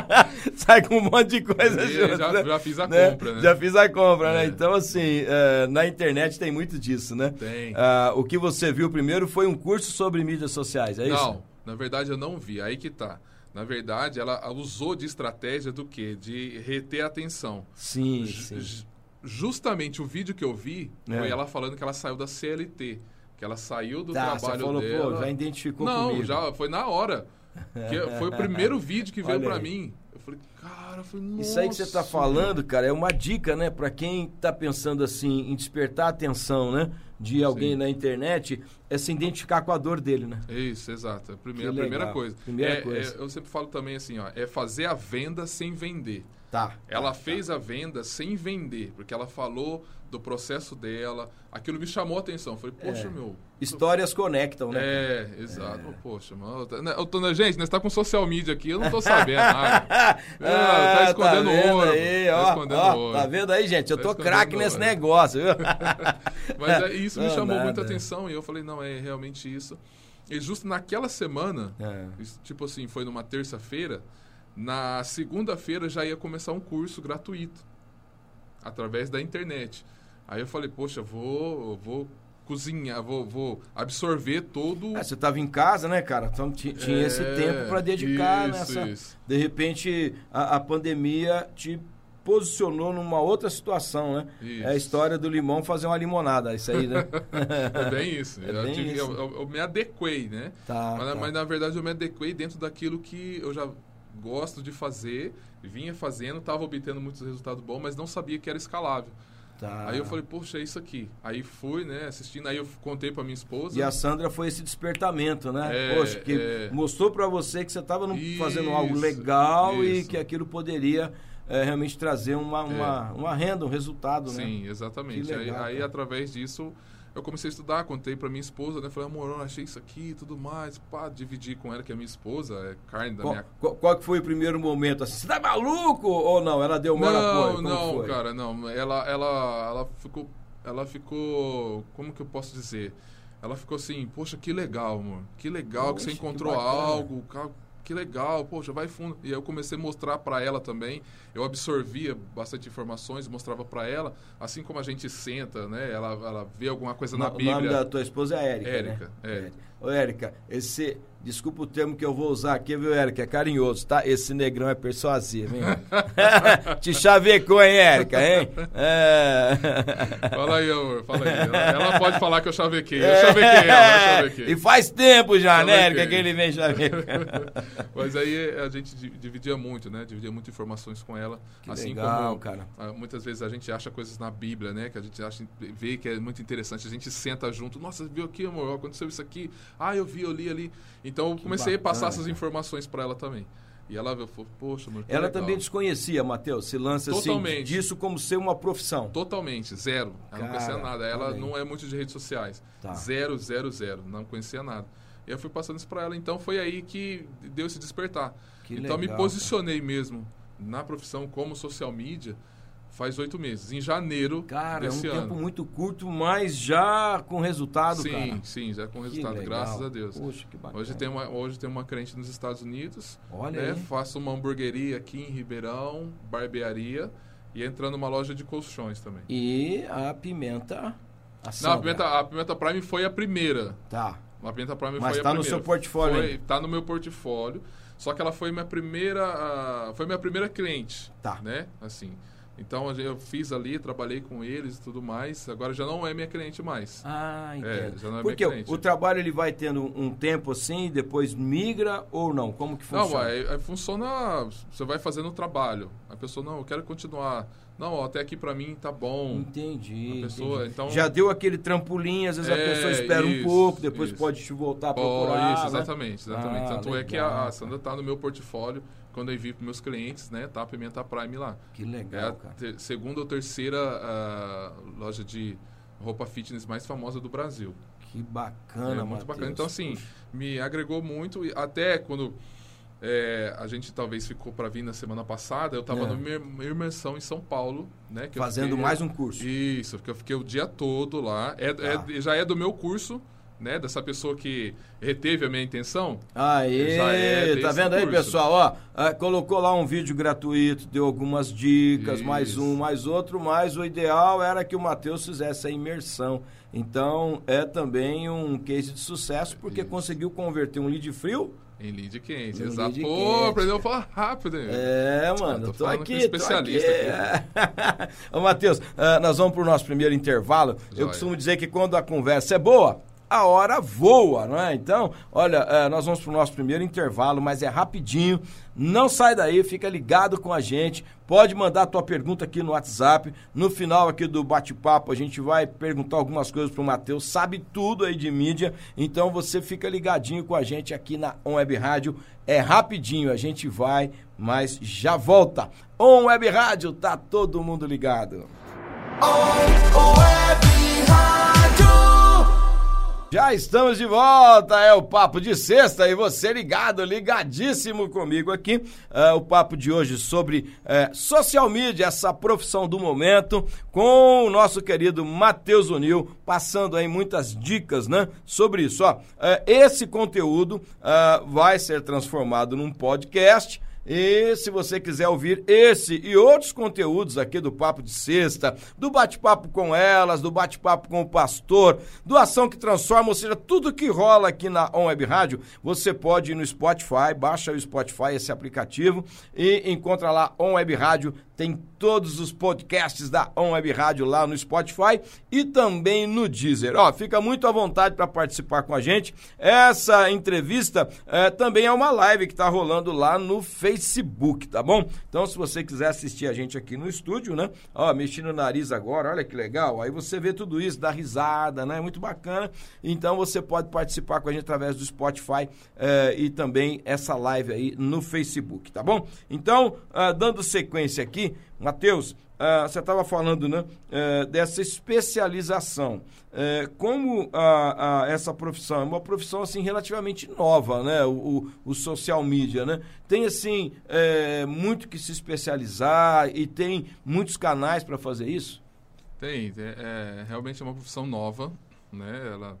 sai com um monte de coisa E junto, já- né? já fiz a Né? compra, né? Já fiz a compra, né? É. Então assim, é, na internet tem muito disso, né? Tem. Ah, o que você viu primeiro foi um curso sobre mídias sociais, é isso? Não, na verdade eu não vi. Aí que tá. Na verdade, ela usou de estratégia do quê? De reter a atenção. Sim, Ju- sim. ju- Justamente o vídeo que eu vi É. foi ela falando que ela saiu da CLT. Que ela saiu do Tá, você trabalho falou, dela. pô, já identificou Não, comigo. já foi na hora. Que foi o primeiro vídeo que veio aí. mim. Eu falei, cara, eu falei, nossa. Isso aí que você tá falando, cara, é uma dica, né, Pra quem tá pensando assim em despertar a atenção, né, de alguém Sim. na internet, é se identificar com a dor dele, né? Isso, exato. É a primeira, a primeira coisa. Primeira É- coisa. é- eu sempre falo também assim, ó, é fazer a venda sem vender. Tá. Ela fez a venda sem vender, porque ela falou do processo dela. Aquilo me chamou a atenção. Falei, poxa, É. meu. Histórias conectam, né? É, exato. Poxa, mano. eu tô- né, tô- gente, nós tá com social media aqui, eu não tô sabendo nada. Ah, tá escondendo vendo ouro. Aí, tá ó, escondendo ó, ouro. Tá vendo aí, gente? Eu Tá tô craque nesse ouro. negócio, viu? Mas é, isso me Não, chamou nada. muita atenção e eu falei, não, é realmente isso. E justo naquela semana, É. isso, tipo assim, foi numa terça-feira, na segunda-feira já ia começar um curso gratuito, através da internet. Aí eu falei, poxa, vou, vou cozinhar, vou, vou absorver todo... Ah, você tava em casa, né, cara? Então ti- tinha esse É, tempo pra dedicar isso, nessa. isso. De repente, a, a pandemia te posicionou numa outra situação, né? Isso. É a história do limão fazer uma limonada, isso aí, né? É bem isso. É eu, bem tive- isso. eu- eu- eu me adequei, né? Tá, mas, tá. mas, na verdade eu me adequei dentro daquilo que eu já gosto de fazer, vinha fazendo, estava obtendo muitos resultados bons, mas não sabia que era escalável. Tá. Aí eu falei, poxa, é isso aqui. Aí fui, né, assistindo, aí eu contei pra minha esposa. E a Sandra foi esse despertamento, né? É, Poxa, que é. mostrou pra você que você estava fazendo algo legal e isso. que aquilo poderia é, realmente trazer uma, uma, uma renda, um resultado, né? Sim, exatamente. Legal, aí, aí, através disso, eu comecei a estudar, contei pra minha esposa, né? Falei, amor, eu achei isso aqui e tudo mais. Pá, dividi com ela, que é minha esposa, é carne da Qual, minha qual- qual que foi o primeiro momento? Assim, você tá maluco ou não? Ela deu maior não, apoio? Como não, foi? cara, não. Ela, ela, ela ficou, ela ficou, como que eu posso dizer? Ela ficou assim, poxa, que legal, amor. Que legal que você Poxa, que encontrou bacana. algo, que legal, poxa, vai fundo. E aí eu comecei a mostrar pra ela também. Eu absorvia bastante informações, mostrava pra ela, assim como a gente senta, né? Ela, ela vê alguma coisa na O nome Bíblia. da tua esposa é Érica, Érica, né? é. Ô, Érica, esse... Desculpa o termo que eu vou usar aqui, viu, Érica? É carinhoso, tá? Esse negrão é persuasivo, hein? Te chavecou, hein, Érica, hein? É... Fala aí, amor, fala aí. Ela, ela pode falar que eu chavequei. Eu chavequei ela, eu chavequei. E faz tempo já, né, Chavequei. Érica, que ele vem chavecando. Mas aí a gente di- dividia muito, né? Dividia muitas informações com ela. Que assim legal, como cara. ah, muitas vezes a gente acha coisas na Bíblia, né? Que a gente acha, vê que é muito interessante. A gente senta junto. Nossa, viu aqui, amor? Aconteceu isso aqui. Ah, eu vi, eu li ali. Então eu comecei a passar bacana, essas cara. informações para ela também. E ela falou, poxa, que Ela legal. também desconhecia, Matheus, se lança assim, Totalmente. disso como ser uma profissão. Totalmente, zero. Ela não conhecia Cara, nada. Ela aí. não é muito de redes sociais. Tá. Zero, zero, zero. Não conhecia nada. E eu fui passando isso pra ela. Então foi aí que deu esse despertar. Que então me legal, posicionei mesmo na profissão como social media. Faz oito meses. Em janeiro Cara, é um desse tempo ano. muito curto, mas já com resultado, sim, cara. sim, já com resultado, graças a Deus. Poxa, que bacana. Hoje tem, uma, hoje tem uma crente nos Estados Unidos. Olha né? aí. Faço uma hamburgueria aqui em Ribeirão, barbearia e entrando numa loja de colchões também. E a pimenta Não, ação. a pimenta, a pimenta Prime foi a primeira. Tá. A pimenta Prime Mas foi tá a no primeira. seu portfólio Foi, tá no meu portfólio. Só que ela foi minha primeira, ah, foi minha primeira cliente, Tá. né? Assim. Então eu fiz ali, trabalhei com eles e tudo mais. Agora já não é minha cliente mais. Ah, É, entendo. já não é Porque minha o, cliente. o trabalho ele vai tendo um tempo assim, depois migra ou não? Como que funciona? Não, aí, aí funciona. Você vai fazendo o trabalho. A pessoa, não, eu quero continuar. Não, ó, até aqui pra mim tá bom. Entendi. A pessoa, entendi. então- Já deu aquele trampolim, às vezes a É, pessoa espera um isso, pouco, depois isso. pode te voltar a procurar. isso, né? exatamente, exatamente. Ah, Tanto é que legal, a, a Sandra tá no meu portfólio. Quando eu envio para meus clientes, né? Tá a Pimenta Prime lá. Que É legal, a cara. segunda ou terceira ah, loja de roupa fitness mais famosa do Brasil. Que bacana, é muito bacana. Então, assim, Puxa. me agregou muito. E até quando é, a gente talvez ficou para vir na semana passada, eu estava É. numa imersão em São Paulo, né? que Fazendo fiquei- mais um curso. Isso, porque eu fiquei o dia todo lá. É, Tá. é- já é do meu curso, né? Dessa pessoa que reteve a minha intenção. Já é tá vendo aí, curso. pessoal? Ó, ah, colocou lá um vídeo gratuito, deu algumas dicas, mais Isso. um, mais outro, mas o ideal era que o Matheus fizesse a imersão. Então, é também um case de sucesso, porque Isso. conseguiu converter um lead frio. Em lead quente, Um exato. Pô, aprendeu a falar rápido. hein? É, mano, Ah, tô tô, falando aqui, com tô especialista aqui. Ô, Matheus, ah, nós vamos pro nosso primeiro intervalo. Eu Joia. costumo dizer que quando a conversa é boa, a hora voa, não é? Então, olha, ah, nós vamos pro nosso primeiro intervalo, mas é rapidinho. Não sai daí, fica ligado com a gente. Pode mandar a tua pergunta aqui no WhatsApp. No final aqui do bate-papo, a gente vai perguntar algumas coisas pro Matheus. Sabe tudo aí de mídia. Então você fica ligadinho com a gente aqui na On Web Rádio. É rapidinho, a gente vai, mas já volta. On Web Rádio, tá todo mundo ligado. Já estamos de volta, é o Papo de Sexta e você ligado, ligadíssimo comigo aqui. É, o papo de hoje sobre é, social media, essa profissão do momento, com o nosso querido Matheus Unil, passando aí muitas dicas né, sobre isso. Ó, é, esse conteúdo vai ser transformado num podcast. E se você quiser ouvir esse e outros conteúdos aqui do Papo de Sexta, do bate-papo com elas, do bate-papo com o pastor, do Ação que Transforma, ou seja, tudo que rola aqui na On Web Rádio, você pode ir no Spotify, baixa o Spotify, esse aplicativo, e encontra lá On Web Rádio, tem todos os podcasts da On Web Rádio lá no Spotify e também no Deezer. Ó, fica muito à vontade para participar com a gente. Essa entrevista eh, também é uma live que está rolando lá no Facebook, tá bom? Então, se você quiser assistir a gente aqui no estúdio, né? Ó, mexendo o nariz agora, olha que legal. Aí você vê tudo isso, dá risada, né? Muito bacana. Então, você pode participar com a gente através do Spotify eh, e também essa live aí no Facebook, tá bom? Então, ah, dando sequência aqui, Matheus, ah, você estava falando né, eh, dessa especialização. Eh, como essa profissão é uma profissão assim relativamente nova, né? O, o- o social media, né? Tem assim eh, muito que se especializar e tem muitos canais para fazer isso. Tem, é, é, realmente é uma profissão nova, né? Ela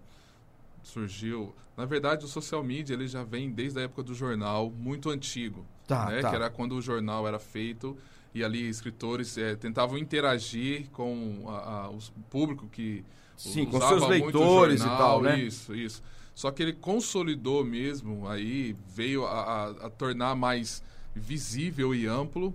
surgiu. Na verdade, o social media ele já vem desde a época do jornal, muito antigo, Tá, né? tá. Que era quando o jornal era feito e ali escritores é, tentavam interagir com a, a, o público que Sim, com usava seus muito leitores e jornal, tal, né? Isso, isso. Só que ele consolidou mesmo, aí veio a, a- tornar mais visível e amplo,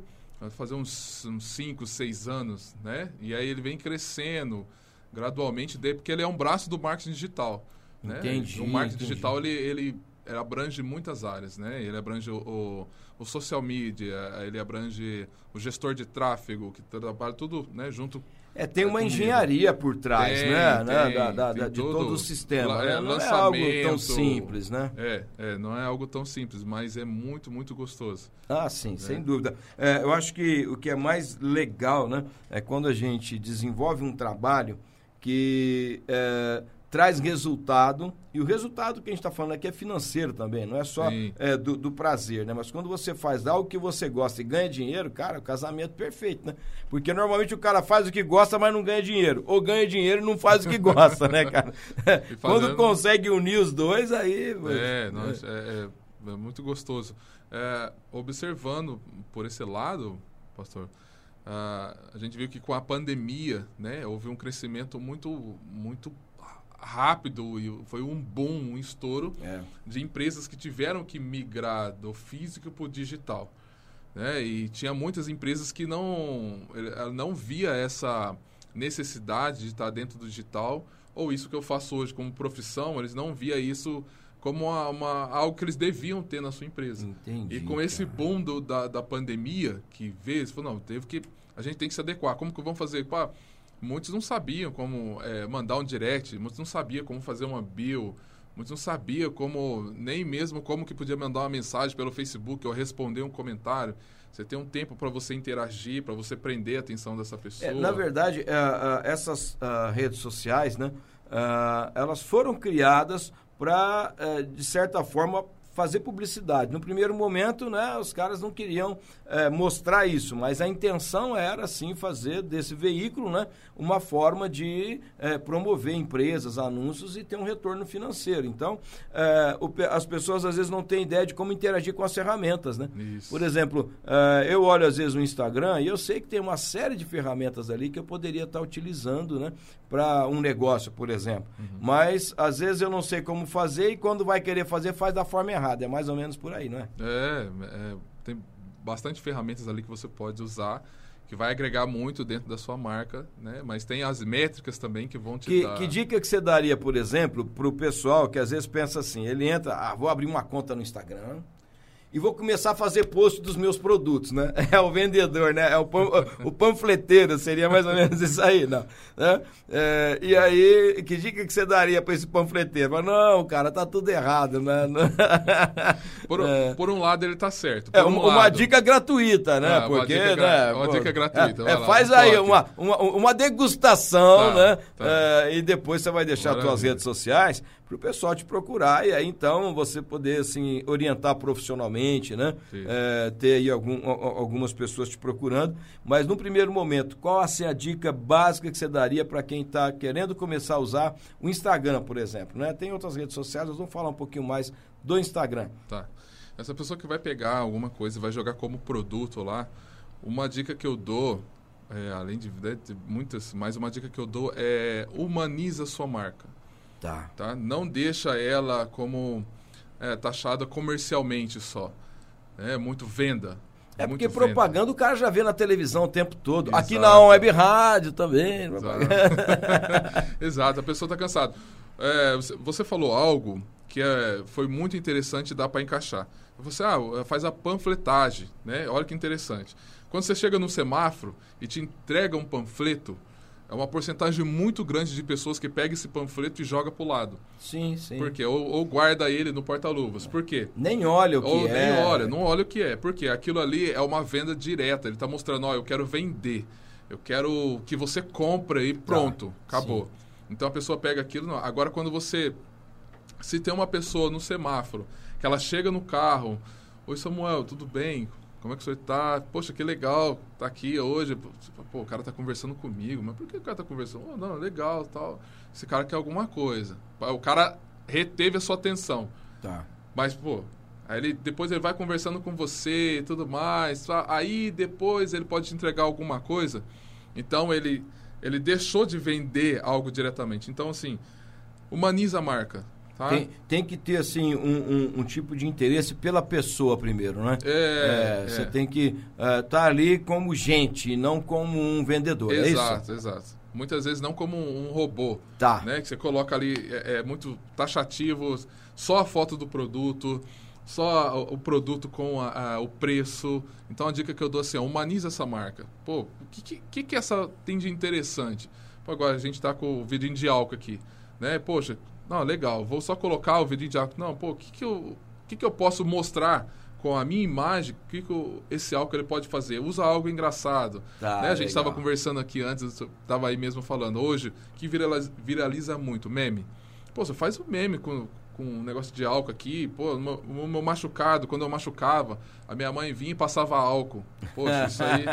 fazer uns 5, 6 anos, né? E aí ele vem crescendo gradualmente, porque ele é um braço do marketing digital. Né? Entendi, O marketing entendi. digital, ele, ele ele abrange muitas áreas, né? Ele abrange o, o, o social media, ele abrange o gestor de tráfego, que trabalha tudo né, junto É, tem uma comigo. engenharia por trás, Tem, né? né? tem, Da- da- tem de todo- todo o sistema. né? é, Não é algo tão simples, né? É, é, não é algo tão simples, mas é muito, muito gostoso. Ah, sim, sem dúvida. É, eu acho que o que é mais legal, né, é quando a gente desenvolve um trabalho que é, traz resultado, e o resultado que a gente está falando aqui é financeiro também, não é só é, do, do, prazer, né? Mas quando você faz algo que você gosta e ganha dinheiro, cara, o casamento perfeito, né? Porque normalmente o cara faz o que gosta, mas não ganha dinheiro. Ou ganha dinheiro e não faz o que gosta, né, cara? Fazendo... Quando consegue unir os dois, aí. É, é. Nós, é, é, é muito gostoso. É, observando por esse lado, pastor, uh, a gente viu que com a pandemia, né, houve um crescimento muito, muito rápido e foi um boom, um estouro é. de empresas que tiveram que migrar do físico para o digital. Né? E tinha muitas empresas que não, não via essa necessidade de estar dentro do digital ou isso que eu faço hoje como profissão, eles não via isso como uma, uma, algo que eles deviam ter na sua empresa. Entendi, e com cara. esse boom do, da, da pandemia que veio, eles falaram, não, teve que, a gente tem que se adequar. Como que vamos fazer? Pá, muitos não sabiam como é, mandar um direct, muitos não sabiam como fazer uma bio, muitos não sabiam como, nem mesmo como que podia mandar uma mensagem pelo Facebook ou responder um comentário. Você tem um tempo para você interagir, para você prender a atenção dessa pessoa. É, na verdade, uh, uh, essas uh, redes sociais, né, elas foram criadas para, de certa forma, fazer publicidade. No primeiro momento, né, os caras não queriam é, mostrar isso, mas a intenção era sim fazer desse veículo, né, uma forma de é, promover empresas, anúncios e ter um retorno financeiro. Então, é, o, as pessoas às vezes não têm ideia de como interagir com as ferramentas, né? Isso. Por exemplo, eu olho às vezes o Instagram e eu sei que tem uma série de ferramentas ali que eu poderia estar utilizando, né, para um negócio, por exemplo. Uhum. Mas às vezes eu não sei como fazer e quando vai querer fazer faz da forma errada. É mais ou menos por aí, não é? É, é tem bastante ferramentas ali que você pode usar que vai agregar muito dentro da sua marca, né? Mas tem as métricas também que vão te que, dar... Que dica que você daria, por exemplo, para o pessoal que às vezes pensa assim, ele entra, ah, vou abrir uma conta no Instagram, e vou começar a fazer post dos meus produtos, né? É o vendedor, né? É o, o panfleteiro, seria mais ou menos isso aí, não? Né? É, e aí, que dica que você daria para esse panfleteiro? Mas, não, cara, tá tudo errado, né? por, é. por um lado, ele tá certo. é, um uma, lado... dica gratuita, né? Ah, Porque, uma dica, né? Uma dica gratuita. É, faz aí uma, uma, uma degustação, tá, né? Tá. É, e depois você vai deixar as suas redes sociais para o pessoal te procurar e aí então você poder assim orientar profissionalmente, né? É, ter aí algum, algumas pessoas te procurando, mas no primeiro momento, qual assim, a dica básica que você daria para quem está querendo começar a usar o Instagram, por exemplo, né? Tem outras redes sociais, nós vamos falar um pouquinho mais do Instagram. Tá. Essa pessoa que vai pegar alguma coisa e vai jogar como produto lá, uma dica que eu dou é, além de, de, muitas, mas uma dica que eu dou é humaniza sua marca. Tá. tá? Não deixa ela como é, taxada comercialmente só. É muito venda. É porque propaganda venda. o cara já vê na televisão o tempo todo. Exato. Aqui na web rádio também. Exato. Exato, a pessoa está cansada. É, você falou algo que é, foi muito interessante e dá para encaixar. Você ah, faz a panfletagem, né? Olha que interessante. Quando você chega no semáforo e te entrega um panfleto, é uma porcentagem muito grande de pessoas que pega esse panfleto e joga pro lado. Sim, sim. Por quê? Ou, ou guarda ele no porta-luvas. Por quê? Nem olha o que ou é. Nem olha, não olha o que é. Porque aquilo ali é uma venda direta. Ele está mostrando, ó, eu quero vender. Eu quero que você compre e pronto. Tá, acabou. Sim. Então a pessoa pega aquilo. Não. Agora quando você... Se tem uma pessoa no semáforo, que ela chega no carro... Oi, Samuel, tudo bem? Como é que o senhor está? Poxa, que legal, tá aqui hoje. Pô, o cara tá conversando comigo. Mas por que o cara tá conversando? Oh, não, legal, tal. Esse cara quer alguma coisa. O cara reteve a sua atenção. Tá. Mas, pô, aí ele, depois ele vai conversando com você e tudo mais. Aí depois ele pode te entregar alguma coisa. Então ele, ele deixou de vender algo diretamente. Então, assim, humaniza a marca. Tá? Tem, tem que ter, assim, um, um, um, tipo de interesse pela pessoa primeiro, né? É. é você tem que estar uh, tá ali como gente, não como um vendedor, exato, é isso? Exato, exato. Muitas vezes não como um, um, robô. Tá. Né? Que você coloca ali, é, é muito taxativo, só a foto do produto, só o, produto com a, a, o preço. Então a dica que eu dou assim, é, humaniza essa marca. Pô, o que, que, que essa tem de interessante? Pô, agora a gente está com o vidrinho de álcool aqui. Né? Poxa, não, legal, vou só colocar o vidrinho de álcool. Não, pô, o que, que, eu, que, que eu posso mostrar com a minha imagem, o que, que o- esse álcool ele pode fazer? Usa algo engraçado. Tá, né? A gente estava conversando aqui antes, estava aí mesmo falando. Hoje, que viraliza, viraliza muito, meme. Pô, você faz um meme com, com um negócio de álcool aqui. Pô, o meu, machucado, quando eu machucava, a minha mãe vinha e passava álcool. Poxa, isso aí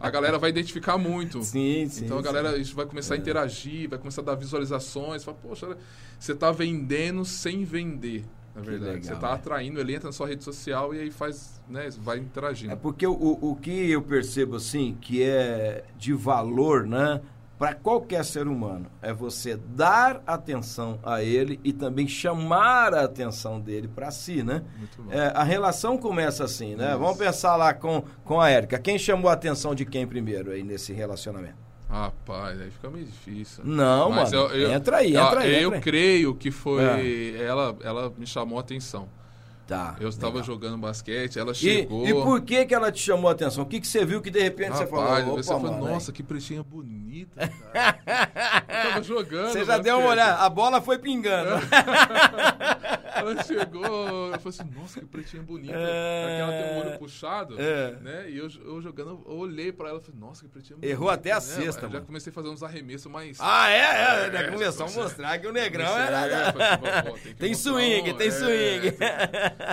a galera vai identificar muito. Sim, sim. Então a sim. É. galera isso vai começar a interagir, vai começar a dar visualizações. Fala, Poxa, você está vendendo sem vender, na verdade. legal, você está atraindo, ele entra na sua rede social e aí faz, né, vai interagindo. É porque o, o que eu percebo assim, que é de valor, né? Para qualquer ser humano, é você dar atenção a ele e também chamar a atenção dele para si, né? É, a relação começa assim, né? Isso. Vamos pensar lá com, com a Érica. Quem chamou a atenção de quem primeiro aí nesse relacionamento? Rapaz, aí fica meio difícil. Não, Mas mano. eu- eu- entra aí, entra aí. Eu entra aí. creio que foi. É. Ela, ela me chamou a atenção. Tá. Eu estava legal. jogando basquete, ela E, chegou. e por que que ela te chamou a atenção? O que que você viu que de repente você Rapaz, falou? você falou, mano, nossa, que pretinha bonita, cara. eu tava jogando. Você já deu uma basquete. olhada, a bola foi pingando. Ela chegou, eu falei assim, nossa, que pretinha bonita. É. Aquela tem um olho puxado, É. né? E eu, eu jogando, eu olhei pra ela e falei, nossa, que pretinha bonita. Errou até a né? Eu Já comecei a fazer uns arremessos mais... Ah, é? é, É, começou a você- mostrar que o negrão Comecei- era. é, falei assim, tem Tem mostrar swing, tem é, swing.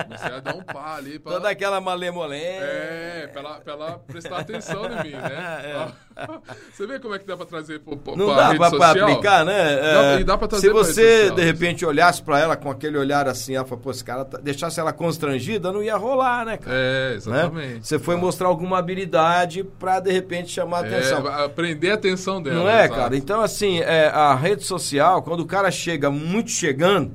Comecei a dar um pá ali pra... Toda aquela malemolência. É, pra ela, pra ela prestar atenção em mim, né? Você vê como é que dá pra trazer pro, pro, Não pra dá pra, pra aplicar, né? Dá- É, e dá pra se trazer pra rede você, social, de repente, olhasse pra ela com aquele olhar assim, ela falou, pô, esse cara tá- deixasse ela constrangida, não ia rolar, né, cara? É, Né? exatamente. Você foi mostrar alguma habilidade pra, de repente, chamar a atenção. É, prender a atenção dela. Não é, exato. cara? Então, assim, é, a rede social, quando o cara chega muito chegando,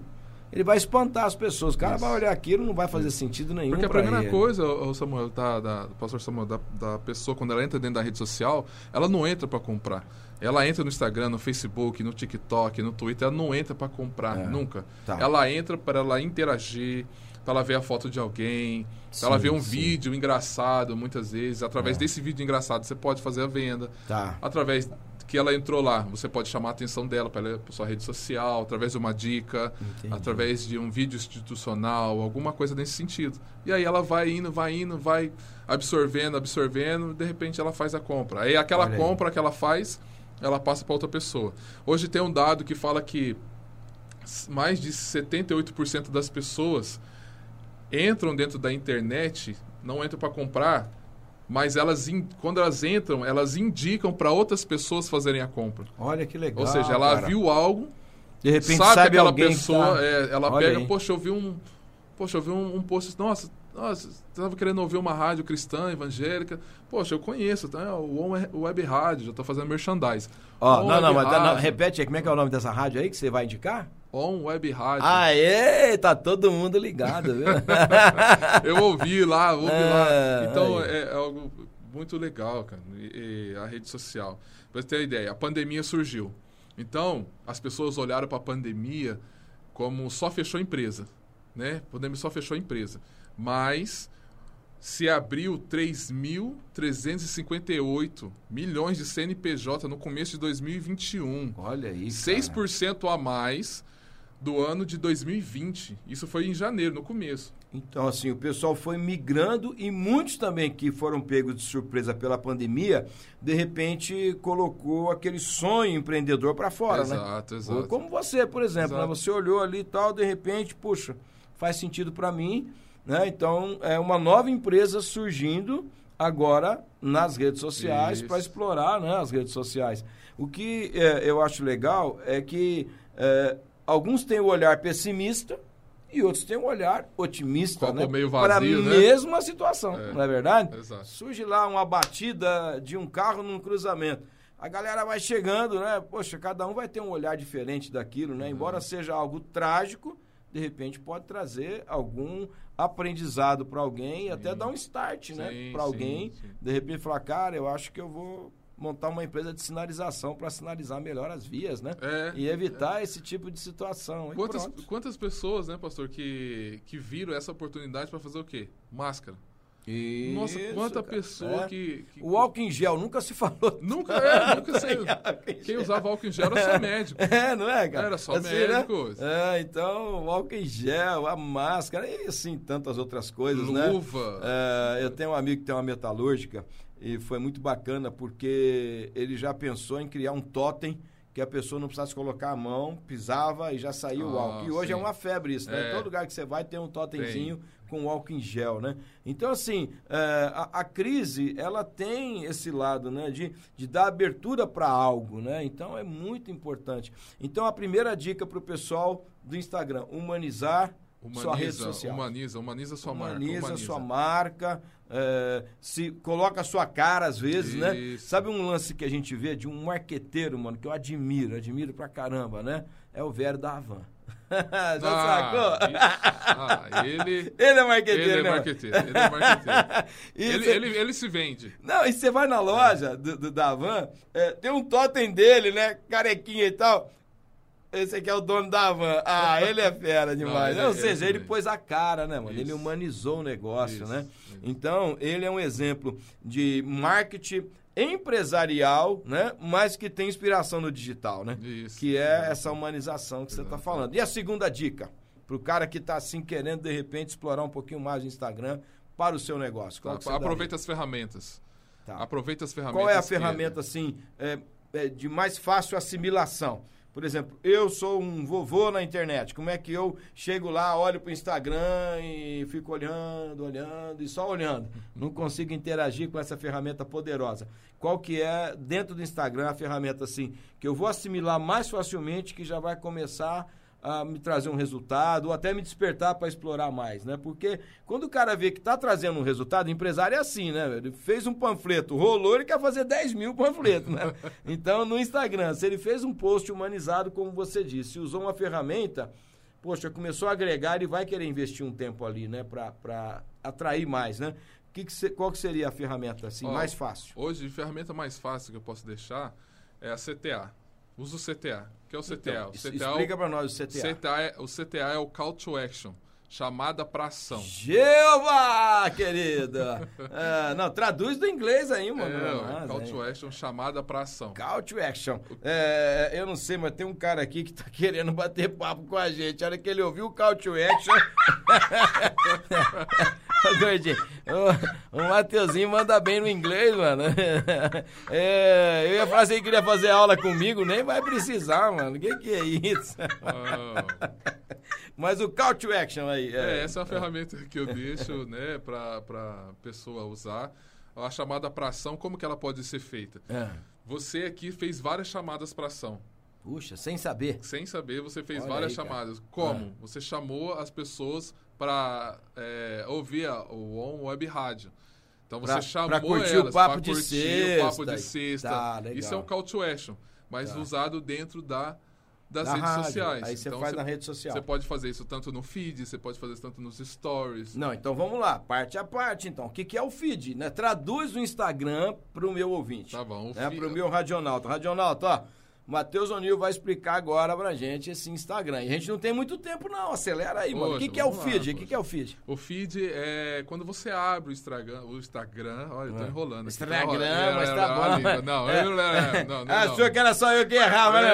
ele vai espantar as pessoas. O cara Isso. vai olhar aquilo, não vai fazer sentido nenhum. Porque a primeira ele. coisa, o Samuel, tá, da, do pastor Samuel, da, da pessoa, quando ela entra dentro da rede social, ela não entra pra comprar. Ela entra no Instagram, no Facebook, no TikTok, no Twitter, ela não entra pra comprar, É. nunca. Tá. Ela entra para ela interagir, para ela ver a foto de alguém, para ela ver um sim. vídeo engraçado, muitas vezes. Através É. desse vídeo engraçado, você pode fazer a venda. Tá. Através que ela entrou lá, você pode chamar a atenção dela para sua rede social, através de uma dica, Entendi. através de um vídeo institucional, alguma coisa nesse sentido. E aí ela vai indo, vai indo, vai absorvendo, absorvendo, de repente ela faz a compra. Aí aquela aí. compra que ela faz, ela passa para outra pessoa. Hoje tem um dado que fala que mais de 78% das pessoas entram dentro da internet, não entram para comprar, mas elas in- quando elas entram, elas indicam para outras pessoas fazerem a compra. Olha que legal. Ou seja, ela cara. viu algo, De repente sabe, sabe, aquela pessoa, tá- é, ela Olha pega, aí. poxa, eu vi um, poxa, eu vi um, um post, nossa, nossa, estava querendo ouvir uma rádio cristã, evangélica, poxa, eu conheço, tá? O On Web Rádio, já estou fazendo merchandise. Ó, não, não, mas não, repete aí, como é que é o nome dessa rádio aí que você vai indicar? On Web Rádio. Aê, tá todo mundo ligado, viu? Eu ouvi lá, ouvi É, lá. Então aí. é, é algo muito legal, cara. E- e a rede social. Pra você ter uma ideia, a pandemia surgiu. Então, as pessoas olharam para a pandemia como só fechou a empresa. Né? A pandemia só fechou a empresa. Mas se abriu 3.358 milhões de CNPJ no começo de 2021. Olha aí, cara. 6% a mais do ano de 2020. Isso foi em janeiro, no começo. Então, assim, o pessoal foi migrando e muitos também que foram pegos de surpresa pela pandemia, de repente colocou aquele sonho empreendedor para fora, né? exato, exato. Como você, por exemplo, né? Exato. você olhou ali e tal, de repente, puxa, faz sentido para mim, né? Então, é uma nova empresa surgindo agora nas redes sociais para explorar, né, as redes sociais. O que é, eu acho legal é que é, alguns têm o olhar pessimista e outros têm um olhar otimista, né? meio para a vazio, né? mesma situação, É. não é verdade? Exato. Surge lá uma batida de um carro num cruzamento. A galera vai chegando, né? Poxa, cada um vai ter um olhar diferente daquilo, Uhum. né? Embora seja algo trágico, de repente pode trazer algum aprendizado para alguém e até dar um start, né? Sim, Para alguém, sim, sim. de repente falar, cara, eu acho que eu vou montar uma empresa de sinalização para sinalizar melhor as vias, né? É. E evitar esse tipo de situação. Quantas, quantas pessoas, né, pastor, que, que viram essa oportunidade para fazer o quê? Máscara. Isso, Nossa, quanta cara. pessoa É. que, que- O álcool em gel nunca se falou. Nunca é, nunca sei. Quem usava álcool em gel era só médico. É, não é, cara? Era só né? médicos. É, então, o álcool em gel, a máscara e assim, tantas outras coisas, né? Luva. É, eu tenho um amigo que tem uma metalúrgica e foi muito bacana porque ele já pensou em criar um totem que a pessoa não precisasse colocar a mão, pisava e já saía o Ah, álcool. E hoje é sim. uma febre isso, né? É. Todo lugar que você vai tem um totemzinho com álcool em gel, né? Então, assim, é, a, a crise, ela tem esse lado, né? De, de dar abertura para algo, né? Então, é muito importante. Então, a primeira dica para o pessoal do Instagram, humanizar sua rede Humaniza, social. humaniza, humaniza sua humaniza, marca. sua marca, é, se coloca a sua cara às vezes, né? Isso. Sabe um lance que a gente vê de um marqueteiro, mano, que eu admiro, admiro pra caramba, né? É o Vero da Havan. Já sacou? isso. Ah, ele, Ele é marqueteiro, ele é né? marqueteiro. Ele é marqueteiro. Ele, cê- ele, ele se vende. Não, e você vai na loja do, do- da Havan, é, tem um totem dele, né? Carequinha e tal. Esse aqui é o dono da Havan. Ah, ele é fera demais. ele- Ou ele seja, ele também. pôs a cara, né, mano? Ele Isso. humanizou o negócio, Isso, né? isso. Então, ele é um exemplo de marketing empresarial, né? Mas que tem inspiração no digital, né? Isso. Que é essa humanização que você está falando. E a segunda dica, pro cara que tá assim querendo de repente explorar um pouquinho mais o Instagram para o seu negócio. Qual Tá, que você daria? aproveita as ferramentas. Tá. Aproveita as ferramentas. Qual é a que- ferramenta, assim, é, é, de mais fácil assimilação? Por exemplo, eu sou um vovô na internet. Como é que eu chego lá, olho pro Instagram e fico olhando, olhando e só olhando? Não consigo interagir com essa ferramenta poderosa. Qual que é, dentro do Instagram, a ferramenta, assim, que eu vou assimilar mais facilmente, que já vai começar a me trazer um resultado ou até me despertar para explorar mais, né? Porque quando o cara vê que está trazendo um resultado, empresário é assim, né? Ele fez um panfleto, rolou, ele quer fazer 10 mil panfletos, né? Então, no Instagram, se ele fez um post humanizado, como você disse, usou uma ferramenta, poxa, começou a agregar, ele vai querer investir um tempo ali, né? Para atrair mais, né? Que que qual que seria a ferramenta, assim, Ó, mais fácil? Hoje, a ferramenta mais fácil que eu posso deixar é a CTA. Usa o CTA. O que é o CTA? Então, o CTA, é explica para nós o CTA. CTA é, o CTA é o Call to Action. Chamada pra ação. Jeová, querida! É, não, traduz do inglês aí, mano. É, o Call to Action, chamada pra ação. Call to action. É, eu não sei, mas tem um cara aqui que tá querendo bater papo com a gente. A hora que ele ouviu o call to action. Ô, Gordinho, o, o Mateuzinho manda bem no inglês, mano. É, eu ia falar se ele queria fazer aula comigo, nem vai precisar, mano. O que, que é isso? Ah, Mas o call to action aí. é, essa é uma ferramenta que eu deixo, né, pra, pra pessoa usar. A chamada pra ação, como que ela pode ser feita? É. Você aqui fez várias chamadas pra ação. Puxa, sem saber. Sem saber, você fez Olha várias aí, cara. chamadas. Como? Ah. Você chamou as pessoas para ouvir a- o On Web Rádio. Então você Pra- chamou pra curtir elas de curtir o papo de sexta. sexta. Tá. Isso é um call to action, mas Tá. usado dentro da, das Da redes rádio. sociais. Aí você Então, faz na rede social. Você pode fazer isso tanto no feed, você pode fazer isso tanto nos stories. Não, então vamos lá, parte a parte, então. O que, que é o feed? Né? Traduz o Instagram pro meu ouvinte. Tá bom. O Né? fi- Pro meu Radionauta. Radionauta, ó, Matheus O'Neill vai explicar agora pra gente esse Instagram. E a gente não tem muito tempo, não. Acelera aí, mano. O que, que é o lá, feed? O que, que é o feed? O feed é quando você abre o Instagram, o Instagram, olha, eu tô É. enrolando. aqui. Instagram, É, mas é, tá é, bom. a língua. Não, É. eu, é, não, não, Achou que era só eu que errava, né?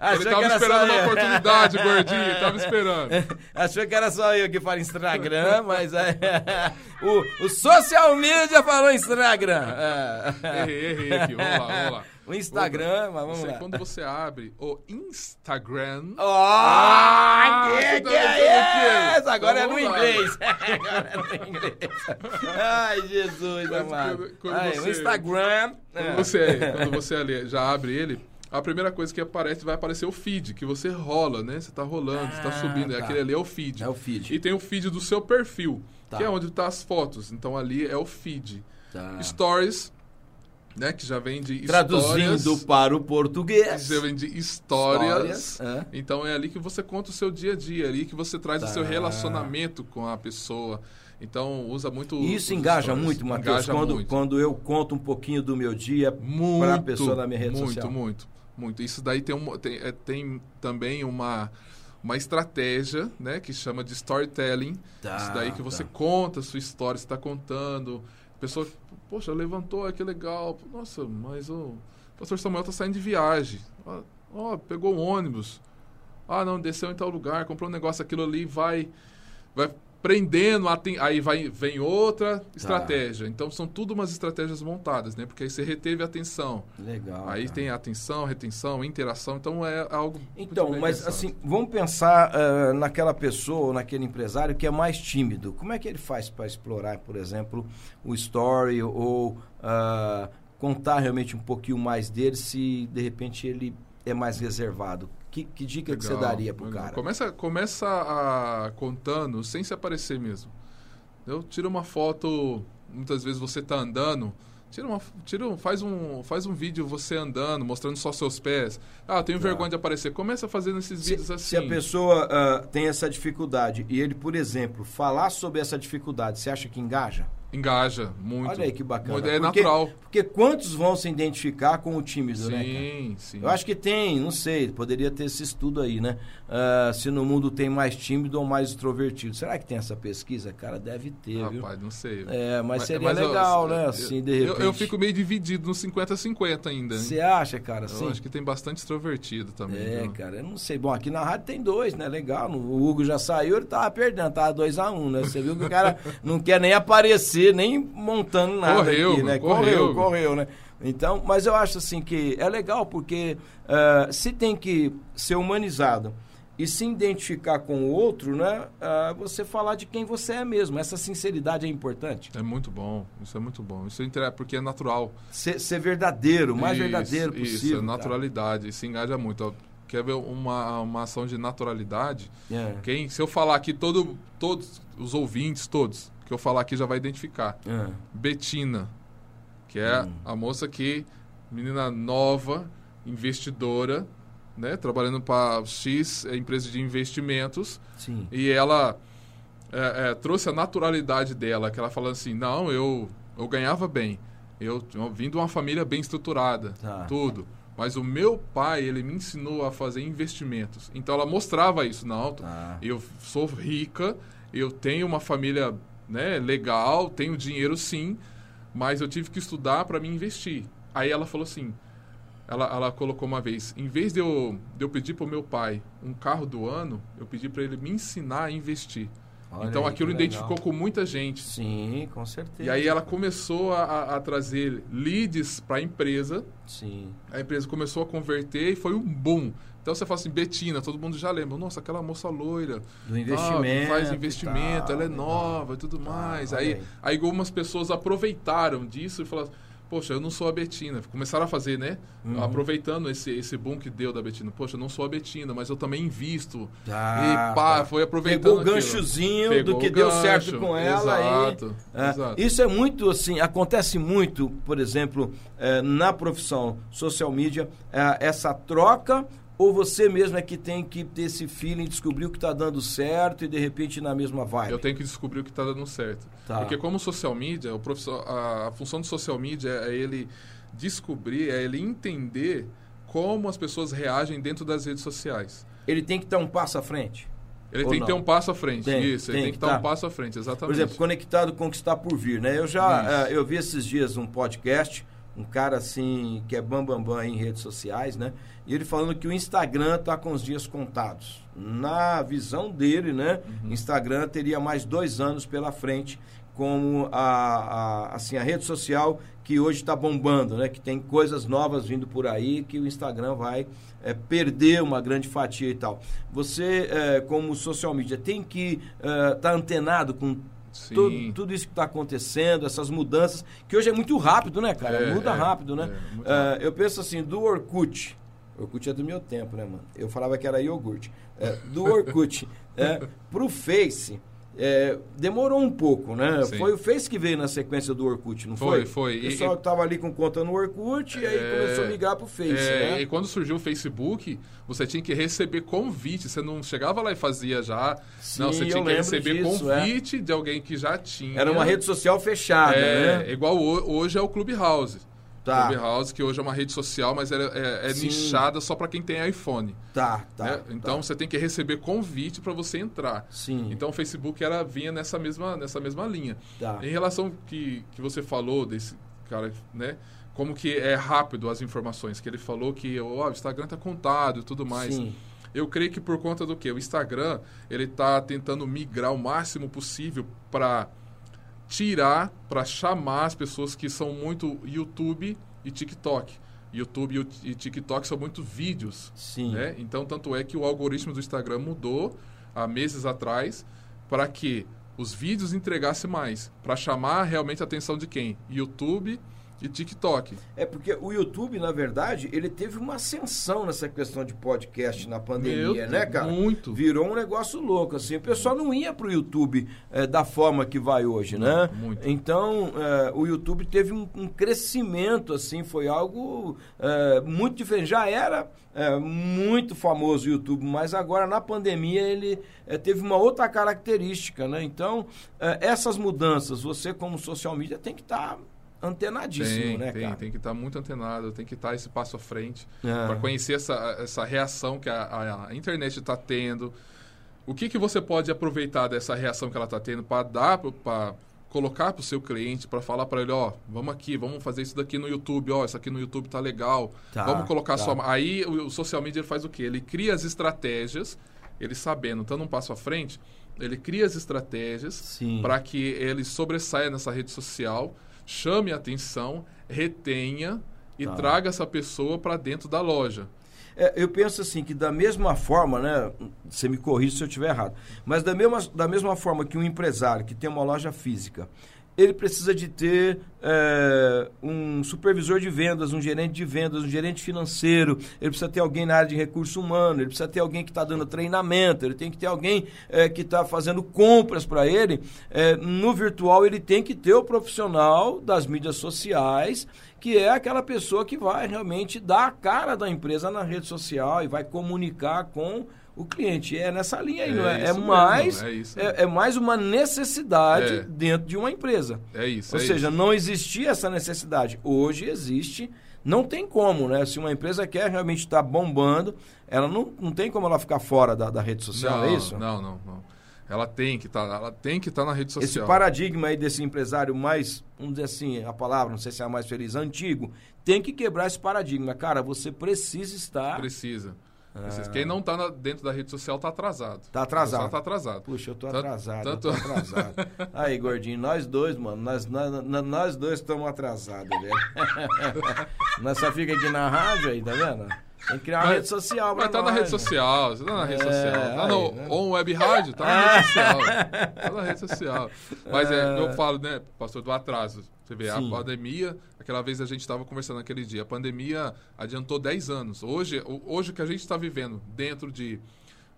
É, Ele tava era esperando uma oportunidade, gordinho, tava esperando. Achou que era só eu que falo Instagram, mas é, o, o social media falou Instagram. É. Errei, errei aqui, vamos lá, vamos lá. O Instagram, mas vamos Você- lá. Quando você abre o Instagram... Ó, Ah, que você que tá é isso? Agora é no inglês. Agora é no inglês. Ai, Jesus amado. quando- quando Ai, o você- Instagram. Quando é. você, quando você ali já abre ele, a primeira coisa que aparece vai aparecer o feed, que você rola, né? Você tá rolando, você tá Ah, subindo. tá. Aquele ali é o feed. É o feed. E tem o feed do seu perfil, Tá. que é onde tá as fotos. Então ali é o feed. Tá. Stories, né? Que já vem de Traduzindo para o português. Já vem de histórias. Histórias, é. Então é ali que você conta o seu dia a dia, ali que você traz Tá. o seu relacionamento com a pessoa. Então usa muito. Isso engaja stories. muito, Matheus, Engaja quando, muito. quando eu conto um pouquinho do meu dia muito, para a pessoa na minha rede muito, social. Muito, muito, Isso daí tem, um, tem, é, tem também uma, uma estratégia, né, que chama de storytelling. Tá, Isso daí que você tá. conta a sua história, você está contando. A pessoa, poxa, levantou, ah, que legal. Nossa, mas o pastor Samuel está saindo de viagem. Ó, ó, pegou um ônibus. Ah, não, desceu em tal lugar, comprou um negócio, aquilo ali vai vai prendendo, aí vai, vem outra Tá. estratégia. Então são tudo umas estratégias montadas, né? Porque aí você reteve a atenção. Legal. Aí cara. tem atenção, retenção, interação, então é algo. Então, mas assim, vamos pensar ah, naquela pessoa, ou naquele empresário que é mais tímido. Como é que ele faz para explorar, por exemplo, o story ou ah, contar realmente um pouquinho mais dele se de repente ele é mais reservado? Que, que dica que você Legal, daria pro legal. cara? Começa, começa a contando sem se aparecer mesmo. Eu tira uma foto, muitas vezes você tá andando, tira uma, tira, faz um, faz um vídeo você andando, mostrando só seus pés. Ah, eu tenho Tá. vergonha de aparecer. Começa fazendo esses Se, vídeos assim. se a pessoa ah, tem essa dificuldade e ele, por exemplo, falar sobre essa dificuldade, você acha que engaja? Engaja muito. Olha aí que bacana. Muito- É Porque- natural. Porque quantos vão se identificar com o né? cara? Sim, sim. Eu acho que tem, não sei, poderia ter esse estudo aí, né? Ah, se no mundo tem mais tímido ou mais extrovertido. Será que tem essa pesquisa? Cara, deve ter, viu? Rapaz, não sei. É, mas, seria mas eu- legal, eu- né? eu- Assim, de eu, repente. eu fico meio dividido no 50-50 ainda. Você acha, cara? Eu Sim. acho que tem bastante extrovertido também. É, viu? cara, eu não sei. Bom, aqui na rádio tem dois, né? Legal. O Hugo já saiu, ele tava perdendo, tava 2x1, um, né? Você viu que o cara não quer nem aparecer, nem montando nada Correu, aqui, né? correu. correu, correu, né? Então, mas eu acho assim que é legal porque ah, se tem que ser humanizado e se identificar com o outro, né? ah, você falar de quem você é mesmo. Essa sinceridade é importante. É muito bom, isso é muito bom. Isso é porque é natural. Ser, ser verdadeiro, o mais Isso, verdadeiro Isso, possível. é cara. naturalidade. Isso engaja muito. Ó, Quer ver uma, uma ação de naturalidade? É, Quem, se eu falar aqui, todo, todos os ouvintes, todos, eu falar aqui já vai identificar. é. Betina, que é Hum. a moça que, menina nova, investidora, né, trabalhando para X é, empresa de investimentos, Sim. e ela é, é, trouxe a naturalidade dela, que ela falando assim, não, eu, eu ganhava bem, eu, eu vim de uma família bem estruturada, Tá. tudo. Mas o meu pai, ele me ensinou a fazer investimentos. Então ela mostrava isso, não, Tá. eu sou rica, eu tenho uma família né, legal, tenho dinheiro sim, mas eu tive que estudar para me investir. Aí ela falou assim, ela, ela colocou uma vez, em vez de eu, de eu pedir para o meu pai um carro do ano, eu pedi para ele me ensinar a investir. Olha então aí, aquilo legal. identificou com muita gente. Sim, com certeza. E aí ela começou a, a- trazer leads para a empresa, Sim. a empresa começou a converter e foi um boom. Então você fala assim, Betina, todo mundo já lembra. Nossa, aquela moça loira. Do ah, investimento. faz investimento, tal, ela é nova e tudo Tá, mais. aí. aí algumas pessoas aproveitaram disso e falaram, poxa, eu não sou a Betina. Começaram a fazer, né? Uhum. Aproveitando esse, esse boom que deu da Betina. Poxa, eu não sou a Betina, mas eu também invisto. Ah, e pá, tá. foi aproveitando Pegou o ganchozinho Pegou do que deu gancho, certo com ela. Exato, e, é, exato. Isso é muito assim, acontece muito, por exemplo, é, na profissão social media, é, essa troca. Ou você mesmo é que tem que ter esse feeling, descobrir o que está dando certo e de repente ir na mesma vibe? Eu tenho que descobrir o que está dando certo. Tá. Porque como social media, o a, a função do social media é ele descobrir, é ele entender como as pessoas reagem dentro das redes sociais. Ele tem que estar um passo à frente. Ele Ou tem não? que ter um passo à frente. Tem, Isso, ele tem tem que dar tá. um passo à frente, Por exatamente. exemplo, conectado com o que está por vir, né? Eu já eh, eu vi esses dias um podcast, um cara assim que é bambambam bam, bam em redes sociais, né? E ele falando que o Instagram tá com os dias contados. Na visão dele, né? Uhum. Instagram teria mais dois anos pela frente como a, a- assim a rede social que hoje está bombando, né? Que tem coisas novas vindo por aí que o Instagram vai eh, perder uma grande fatia e tal. Você, eh, como social media, tem que estar antenado com. Tudo, tudo isso que está acontecendo, essas mudanças, que hoje é muito rápido, né, cara? É, Muda é, rápido, né? é, muito Ah, eu penso assim, do Orkut. Orkut é do meu tempo, né, mano? Eu falava que era iogurte. É, do Orkut é, pro Face, é, demorou um pouco, né? Sim. Foi o Face que veio na sequência do Orkut, não foi? Foi, foi. O pessoal e- que tava ali com conta no Orkut e aí É, começou a migrar pro Face, É, né? E quando surgiu o Facebook, você tinha que receber convite. Você não chegava lá e fazia já. Sim, não, você tinha que receber disso, é. convite de alguém que já tinha. Era uma rede social fechada, É, né? igual ho- hoje é o Clubhouse. Tá. Clubhouse, que hoje é uma rede social, mas é, é Sim. nichada só para quem tem iPhone. Tá, tá. né? Então tá. você tem que receber convite para você entrar. Sim. Então o Facebook era, vinha nessa mesma, nessa mesma linha. Tá. Em relação que, que você falou desse cara, né? Como que é rápido as informações, que ele falou que ó, o Instagram tá contado e tudo mais. Sim. Eu creio que por conta do que? O Instagram, ele tá tentando migrar o máximo possível para tirar, para chamar as pessoas que são muito YouTube e TikTok. YouTube e TikTok são muito vídeos, Sim. né? Então, tanto é que o algoritmo do Instagram mudou há meses atrás para que os vídeos entregassem mais, para chamar realmente a atenção de quem? YouTube e TikTok. É porque o YouTube, na verdade, ele teve uma ascensão nessa questão de podcast na pandemia, Meu né, cara? muito. Virou um negócio louco, assim. O pessoal não ia pro YouTube eh, da forma que vai hoje, né? muito. Então, eh, o YouTube teve um, um crescimento, assim, foi algo eh, muito diferente. Já era eh, muito famoso o YouTube, mas agora na pandemia ele eh, teve uma outra característica, né? Então, eh, essas mudanças, você como social media tem que estar antenadíssimo, tem, né, tem, cara? tem que estar muito antenado, tem que estar esse passo à frente para conhecer essa, essa reação que a, a- a internet está tendo. O que, que você pode aproveitar dessa reação que ela está tendo para dar, para colocar para o seu cliente, para falar para ele, ó, vamos aqui, vamos fazer isso daqui no YouTube, ó, isso aqui no YouTube tá legal. Tá, vamos colocar tá. sua... Aí o, o social media faz o quê? Ele cria as estratégias, ele sabendo, estando um passo à frente, ele cria as estratégias para que ele sobressaia nessa rede social, chame a atenção, retenha e Tá. traga essa pessoa para dentro da loja. É, eu penso assim que da mesma forma, né? Você me corrige se eu estiver errado. Mas da mesma, da mesma forma que um empresário que tem uma loja física, ele precisa de ter é, um supervisor de vendas, um gerente de vendas, um gerente financeiro, ele precisa ter alguém na área de recurso humano, ele precisa ter alguém que está dando treinamento, ele tem que ter alguém é, que está fazendo compras para ele. É, no virtual, ele tem que ter o profissional das mídias sociais, que é aquela pessoa que vai realmente dar a cara da empresa na rede social e vai comunicar com o cliente. É nessa linha aí, É não é? É isso mesmo, mais, é isso. é, é mais uma necessidade É. dentro de uma empresa. É isso. Ou é seja, isso. não existia essa necessidade. Hoje existe. Não tem como, né? Se uma empresa quer realmente estar bombando, ela não, não tem como ela ficar fora da, da rede social, não, é isso? Não, não, não. Ela tem que estar, ela tem que estar na rede Esse social. paradigma aí desse empresário mais, vamos dizer assim, a palavra, não sei se é a mais feliz, antigo, tem que quebrar esse paradigma. Cara, você precisa estar. Precisa. Ah. Quem não está dentro da rede social está atrasado. Tá atrasado. Está atrasado. Puxa, eu tô Tanto- atrasado, tanto- eu tô atrasado. Aí, gordinho, nós dois, mano, nós, nós, nós- dois estamos atrasados, velho. nós só fica aqui na rádio aí, tá vendo? Tem que criar uma Mas- rede social Mas tá na nós, rede né? social, você tá na rede É, social. Tá aí, no né? On Web Rádio, tá na rede social. Tá na rede social. Mas é, eu falo, né, pastor, do atraso. Você vê, Sim. a pandemia, aquela vez a gente estava conversando naquele dia, a pandemia adiantou 10 anos. Hoje, o- hoje o que a gente está vivendo dentro de.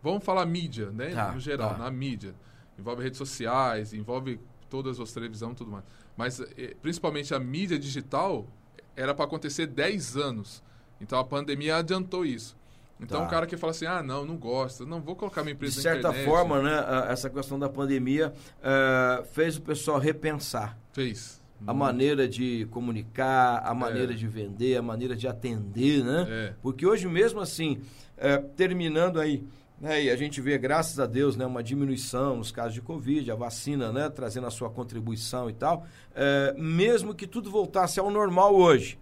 Vamos falar mídia, né? Tá, no geral, tá. na mídia. Envolve redes sociais, envolve todas as televisão e tudo mais. Mas eh, principalmente a mídia digital era para acontecer 10 anos. Então a pandemia adiantou isso. Então Tá. o cara que fala assim, ah, não, não gosta, não vou colocar minha De empresa na certa internet. forma, né, a- essa questão da pandemia eh, fez o pessoal repensar Fez. A maneira de comunicar, a maneira É. de vender, a maneira de atender, né? É. Porque hoje mesmo assim, eh, terminando aí, né, e a gente vê, graças a Deus, né, uma diminuição nos casos de Covid, a vacina, né, trazendo a sua contribuição e tal, eh, mesmo que tudo voltasse ao normal hoje,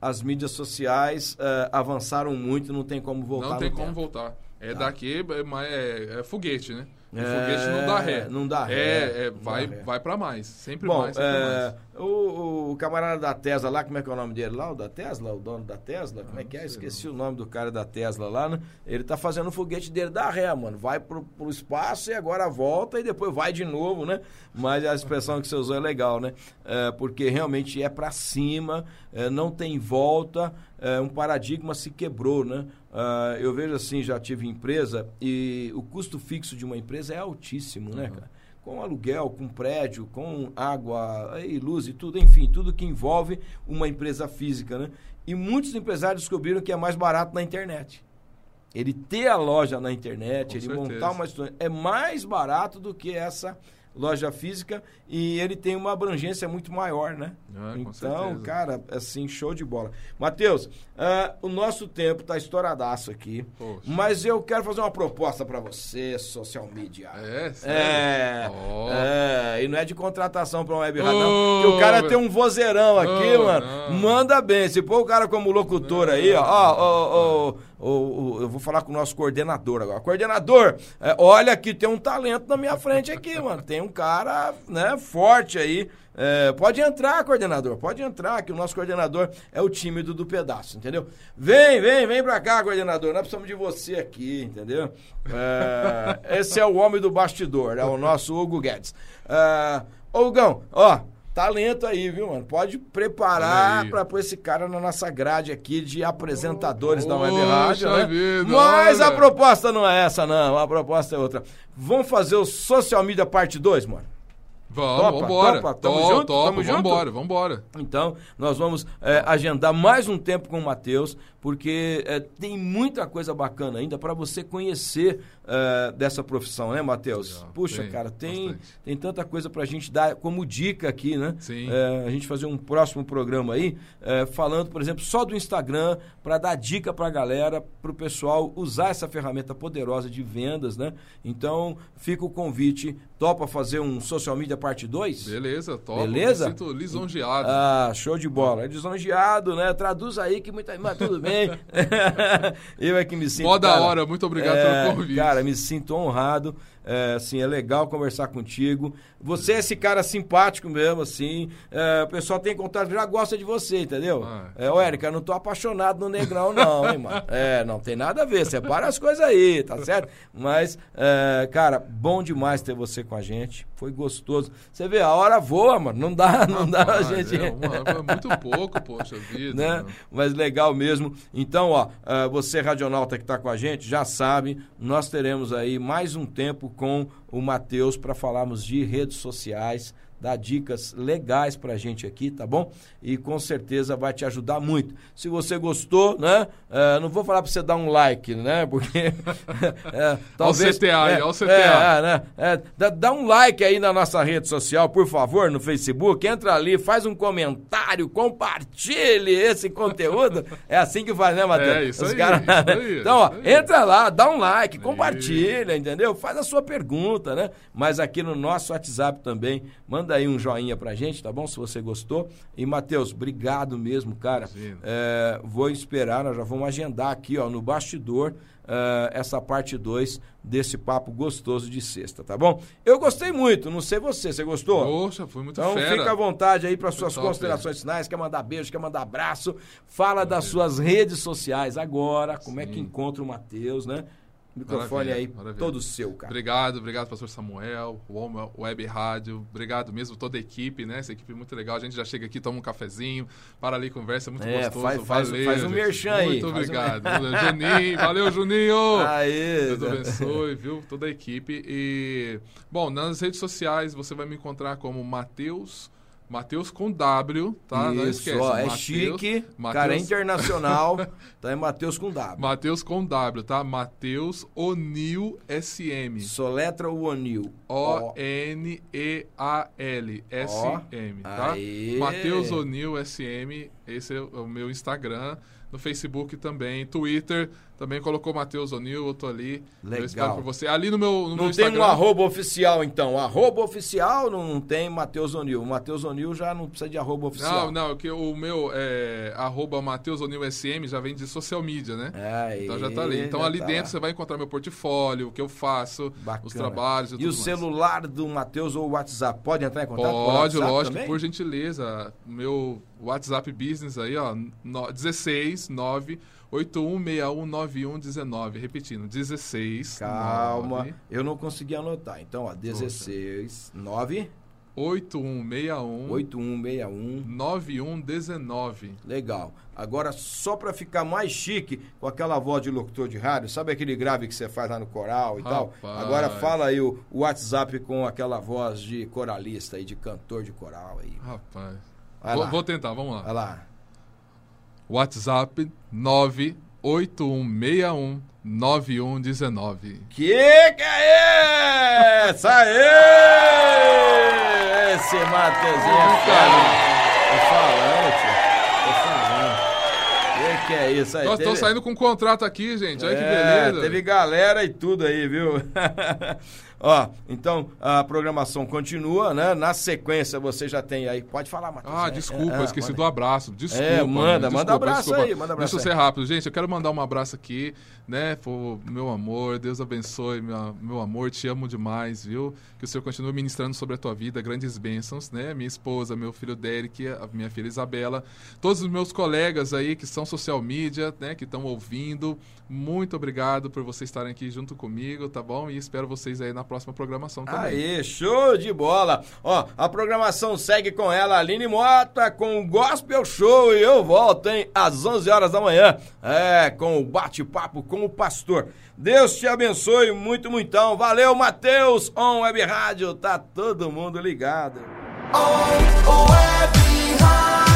as mídias sociais eh, avançaram muito, não tem como voltar Não tem como tempo. voltar. É Tá. daqui, é, mas é, é foguete, né? E É, foguete não dá ré. não dá ré, É, é, não vai, ré. vai para mais. Sempre Bom, mais, sempre é, mais. o, o camarada da Tesla lá, como é que é o nome dele lá? O da Tesla? O dono da Tesla? Como é que é? não sei Esqueci o nome do cara da Tesla lá, né? Ele tá fazendo o foguete dele da ré, mano. Vai pro, pro espaço e agora volta e depois vai de novo, né? Mas a expressão que você usou é legal, né? É, porque realmente é pra cima, é, não tem volta, é, um paradigma se quebrou, né? Ah, eu vejo assim, já tive empresa e o custo fixo de uma empresa é altíssimo, né, cara? com aluguel, com prédio, com água e luz e tudo, enfim, tudo que envolve uma empresa física, né? E muitos empresários descobriram que é mais barato na internet. Ele ter a loja na internet, Com ele certeza. montar uma é mais barato do que essa loja física e ele tem uma abrangência muito maior, né? Ah, então, cara, assim, show de bola. Matheus, ah, o nosso tempo tá estouradaço aqui, Poxa. mas eu quero fazer uma proposta para você, social media. É, sério? É, Ó. é, e não é de contratação pra uma web rádio, não. Ô, Porque o cara tem um vozeirão aqui, Ô, mano. não. Manda bem. Se pôr o cara como locutor aí, ó, ó, ó, ó, ó, eu vou falar com o nosso coordenador agora. Coordenador, é, olha que tem um talento na minha frente aqui, mano. Tem um cara, né, forte aí. É, pode entrar, coordenador, pode entrar, que o nosso coordenador é o tímido do pedaço, entendeu? Vem, vem, vem pra cá, coordenador, nós precisamos de você aqui, entendeu? É, esse é o homem do bastidor, é o nosso Hugo Guedes. É, Hugão, ó, talento aí, viu, mano? Pode preparar pra pôr esse cara na nossa grade aqui de apresentadores da Web Rádio, né? vida, Mas a olha. proposta não é essa, não, a proposta é outra. Vamos fazer o Social Media Parte 2, mano? Vamos, Topa, vambora. topa, tamo Top, junto, top, tamo junto? vambora, vambora. Então, nós vamos é, agendar mais um tempo com o Matheus, porque é, tem muita coisa bacana ainda para você conhecer é, dessa profissão, né, Matheus? Puxa, tem, cara, tem, bastante. tem tanta coisa para a gente dar como dica aqui, né? Sim. É, a gente fazer um próximo programa aí, é, falando, por exemplo, só do Instagram, para dar dica para a galera, para o pessoal usar essa ferramenta poderosa de vendas, né? Então, fica o convite. Topa fazer um Social Media Parte 2? Beleza, top. Beleza? Me sinto lisonjeado. Ah, show de bola. É lisonjeado, né? Traduz aí que muita. Mas tudo bem. eu é que me sinto. Mó da hora, muito obrigado é, pelo convite. Cara, me sinto honrado. É, assim, é legal conversar contigo. Você é esse cara simpático mesmo, assim. É, o pessoal tem contato, já gosta de você, entendeu? Ah, é, ô, Érica, eu não tô apaixonado no negrão, não, hein, mano? É, não tem nada a ver. Separa as coisas aí, tá certo? Mas, é, cara, bom demais ter você com a gente. Foi gostoso. Você vê, a hora voa, mano. Não dá, não dá a gente. é, é muito pouco, poxa vida. né? mano. Mas legal mesmo. Então, ó, ah, você radionauta que está com a gente, já sabe, nós teremos aí mais um tempo com o Matheus para falarmos de redes sociais, dar dicas legais pra gente aqui, tá bom? E com certeza vai te ajudar muito. Se você gostou, né? ah, não vou falar para você dar um like, né? Porque é, talvez CTA aí, é, o CTA. é, é, né? É, dá, dá um like aí na nossa rede social, por favor, no Facebook. Entra ali, faz um comentário, compartilhe esse conteúdo. É assim que faz, né, Matheus? É, isso Os aí, caras- isso aí, então, ó, isso entra lá, dá um like, compartilha, entendeu? Faz a sua pergunta, né? Mas aqui no nosso WhatsApp também, manda aí um joinha pra gente, tá bom? Se você gostou. E, Matheus, obrigado mesmo, cara. É, vou esperar, nós já vamos agendar aqui, ó, no bastidor, é, essa parte 2 desse papo gostoso de sexta, tá bom? Eu gostei muito, não sei você, você gostou? Poxa, foi muito Então fera. fica à vontade aí para suas top, considerações finais, quer mandar beijo, quer mandar abraço, fala das suas redes sociais agora, como é que Sim. encontra o Matheus, né? Microfone Maravilha, aí, maravilha. todo seu, cara. Obrigado, obrigado, pastor Samuel, o Web Rádio, obrigado mesmo toda a equipe, né? Essa equipe é muito legal. A gente já chega aqui, toma um cafezinho, para ali, conversa, é muito É, gostoso. faz- faz- Valeu, faz um gente. merchan aí, Muito faz um- obrigado. Juninho, valeu, Juninho! Aê! Deus abençoe, viu? Toda a equipe. E, bom, nas redes sociais você vai me encontrar como Matheus. Matheus com W, tá? Não Isso, esquece. ó, é Mateus- chique, Mateus- cara é internacional, tá? É Matheus com W. Matheus com W, tá? Matheus Onil SM. Soletra o Onil. O-N-E-A-L S-M, tá? Matheus Onil SM, esse é o meu Instagram. No Facebook também, Twitter também colocou Matheus Onil, eu tô ali. Legal. Eu espero por você. Ali no meu, no meu Não tem Instagram. um arroba oficial, então. Arroba oficial não tem Matheus Onil. O Matheus Onil já não precisa de arroba oficial. Não, não, que o meu é arroba Matheus Onil SM já vem de social media, né? Aê, Então já tá ali. Então ali tá dentro você vai encontrar meu portfólio, o que eu faço, Bacana. os trabalhos e, E o mais. celular do Matheus ou o WhatsApp? Pode entrar em contato com o Pode, lógico, também? por gentileza. Meu WhatsApp Business aí, ó, no, 16 9 81619119. Repetindo, 16 Calma, 9 eu não consegui anotar. Então, ó, 16 9 8161 8161 9119. Legal. Agora, só pra ficar mais chique, com aquela voz de locutor de rádio, sabe aquele grave que você faz lá no coral e tal? Rapaz. Agora fala aí o, o WhatsApp com aquela voz de coralista aí, de cantor de coral aí. Rapaz. Vou, vou tentar, vamos lá. Vai lá. WhatsApp 9 8161 9119. Que que é essa aí? Esse Mateuzinho é cara. Tô falando, tio. Tô falando. Que que é isso aí? Nós estamos saindo com um contrato aqui, gente. Olha é, que beleza. Teve galera e tudo aí, viu? Ó, então a programação continua, né? Na sequência você já tem aí. Pode falar, Matheus. Ah, desculpa, é, esqueci manda. do abraço. Desculpa. É, manda, desculpa, manda abraço desculpa. aí, manda abraço. Deixa eu ser rápido, gente. Eu quero mandar um abraço aqui, né? Pô, meu amor, Deus abençoe, meu, meu amor, te amo demais, viu? Que o Senhor continue ministrando sobre a tua vida, grandes bênçãos, né? Minha esposa, meu filho Derek, a minha filha Isabela, todos os meus colegas aí que são social media, né? Que estão ouvindo. Muito obrigado por vocês estarem aqui junto comigo, tá bom? E espero vocês aí na próxima programação também. Aí, show de bola! Ó, a programação segue com ela, Aline Mota, com o Gospel Show e eu volto, hein, às 11 horas da manhã, é, com o bate-papo com o pastor. Deus te abençoe muito, muitão. Valeu, Matheus, On Web Rádio, tá todo mundo ligado. Oh, oh,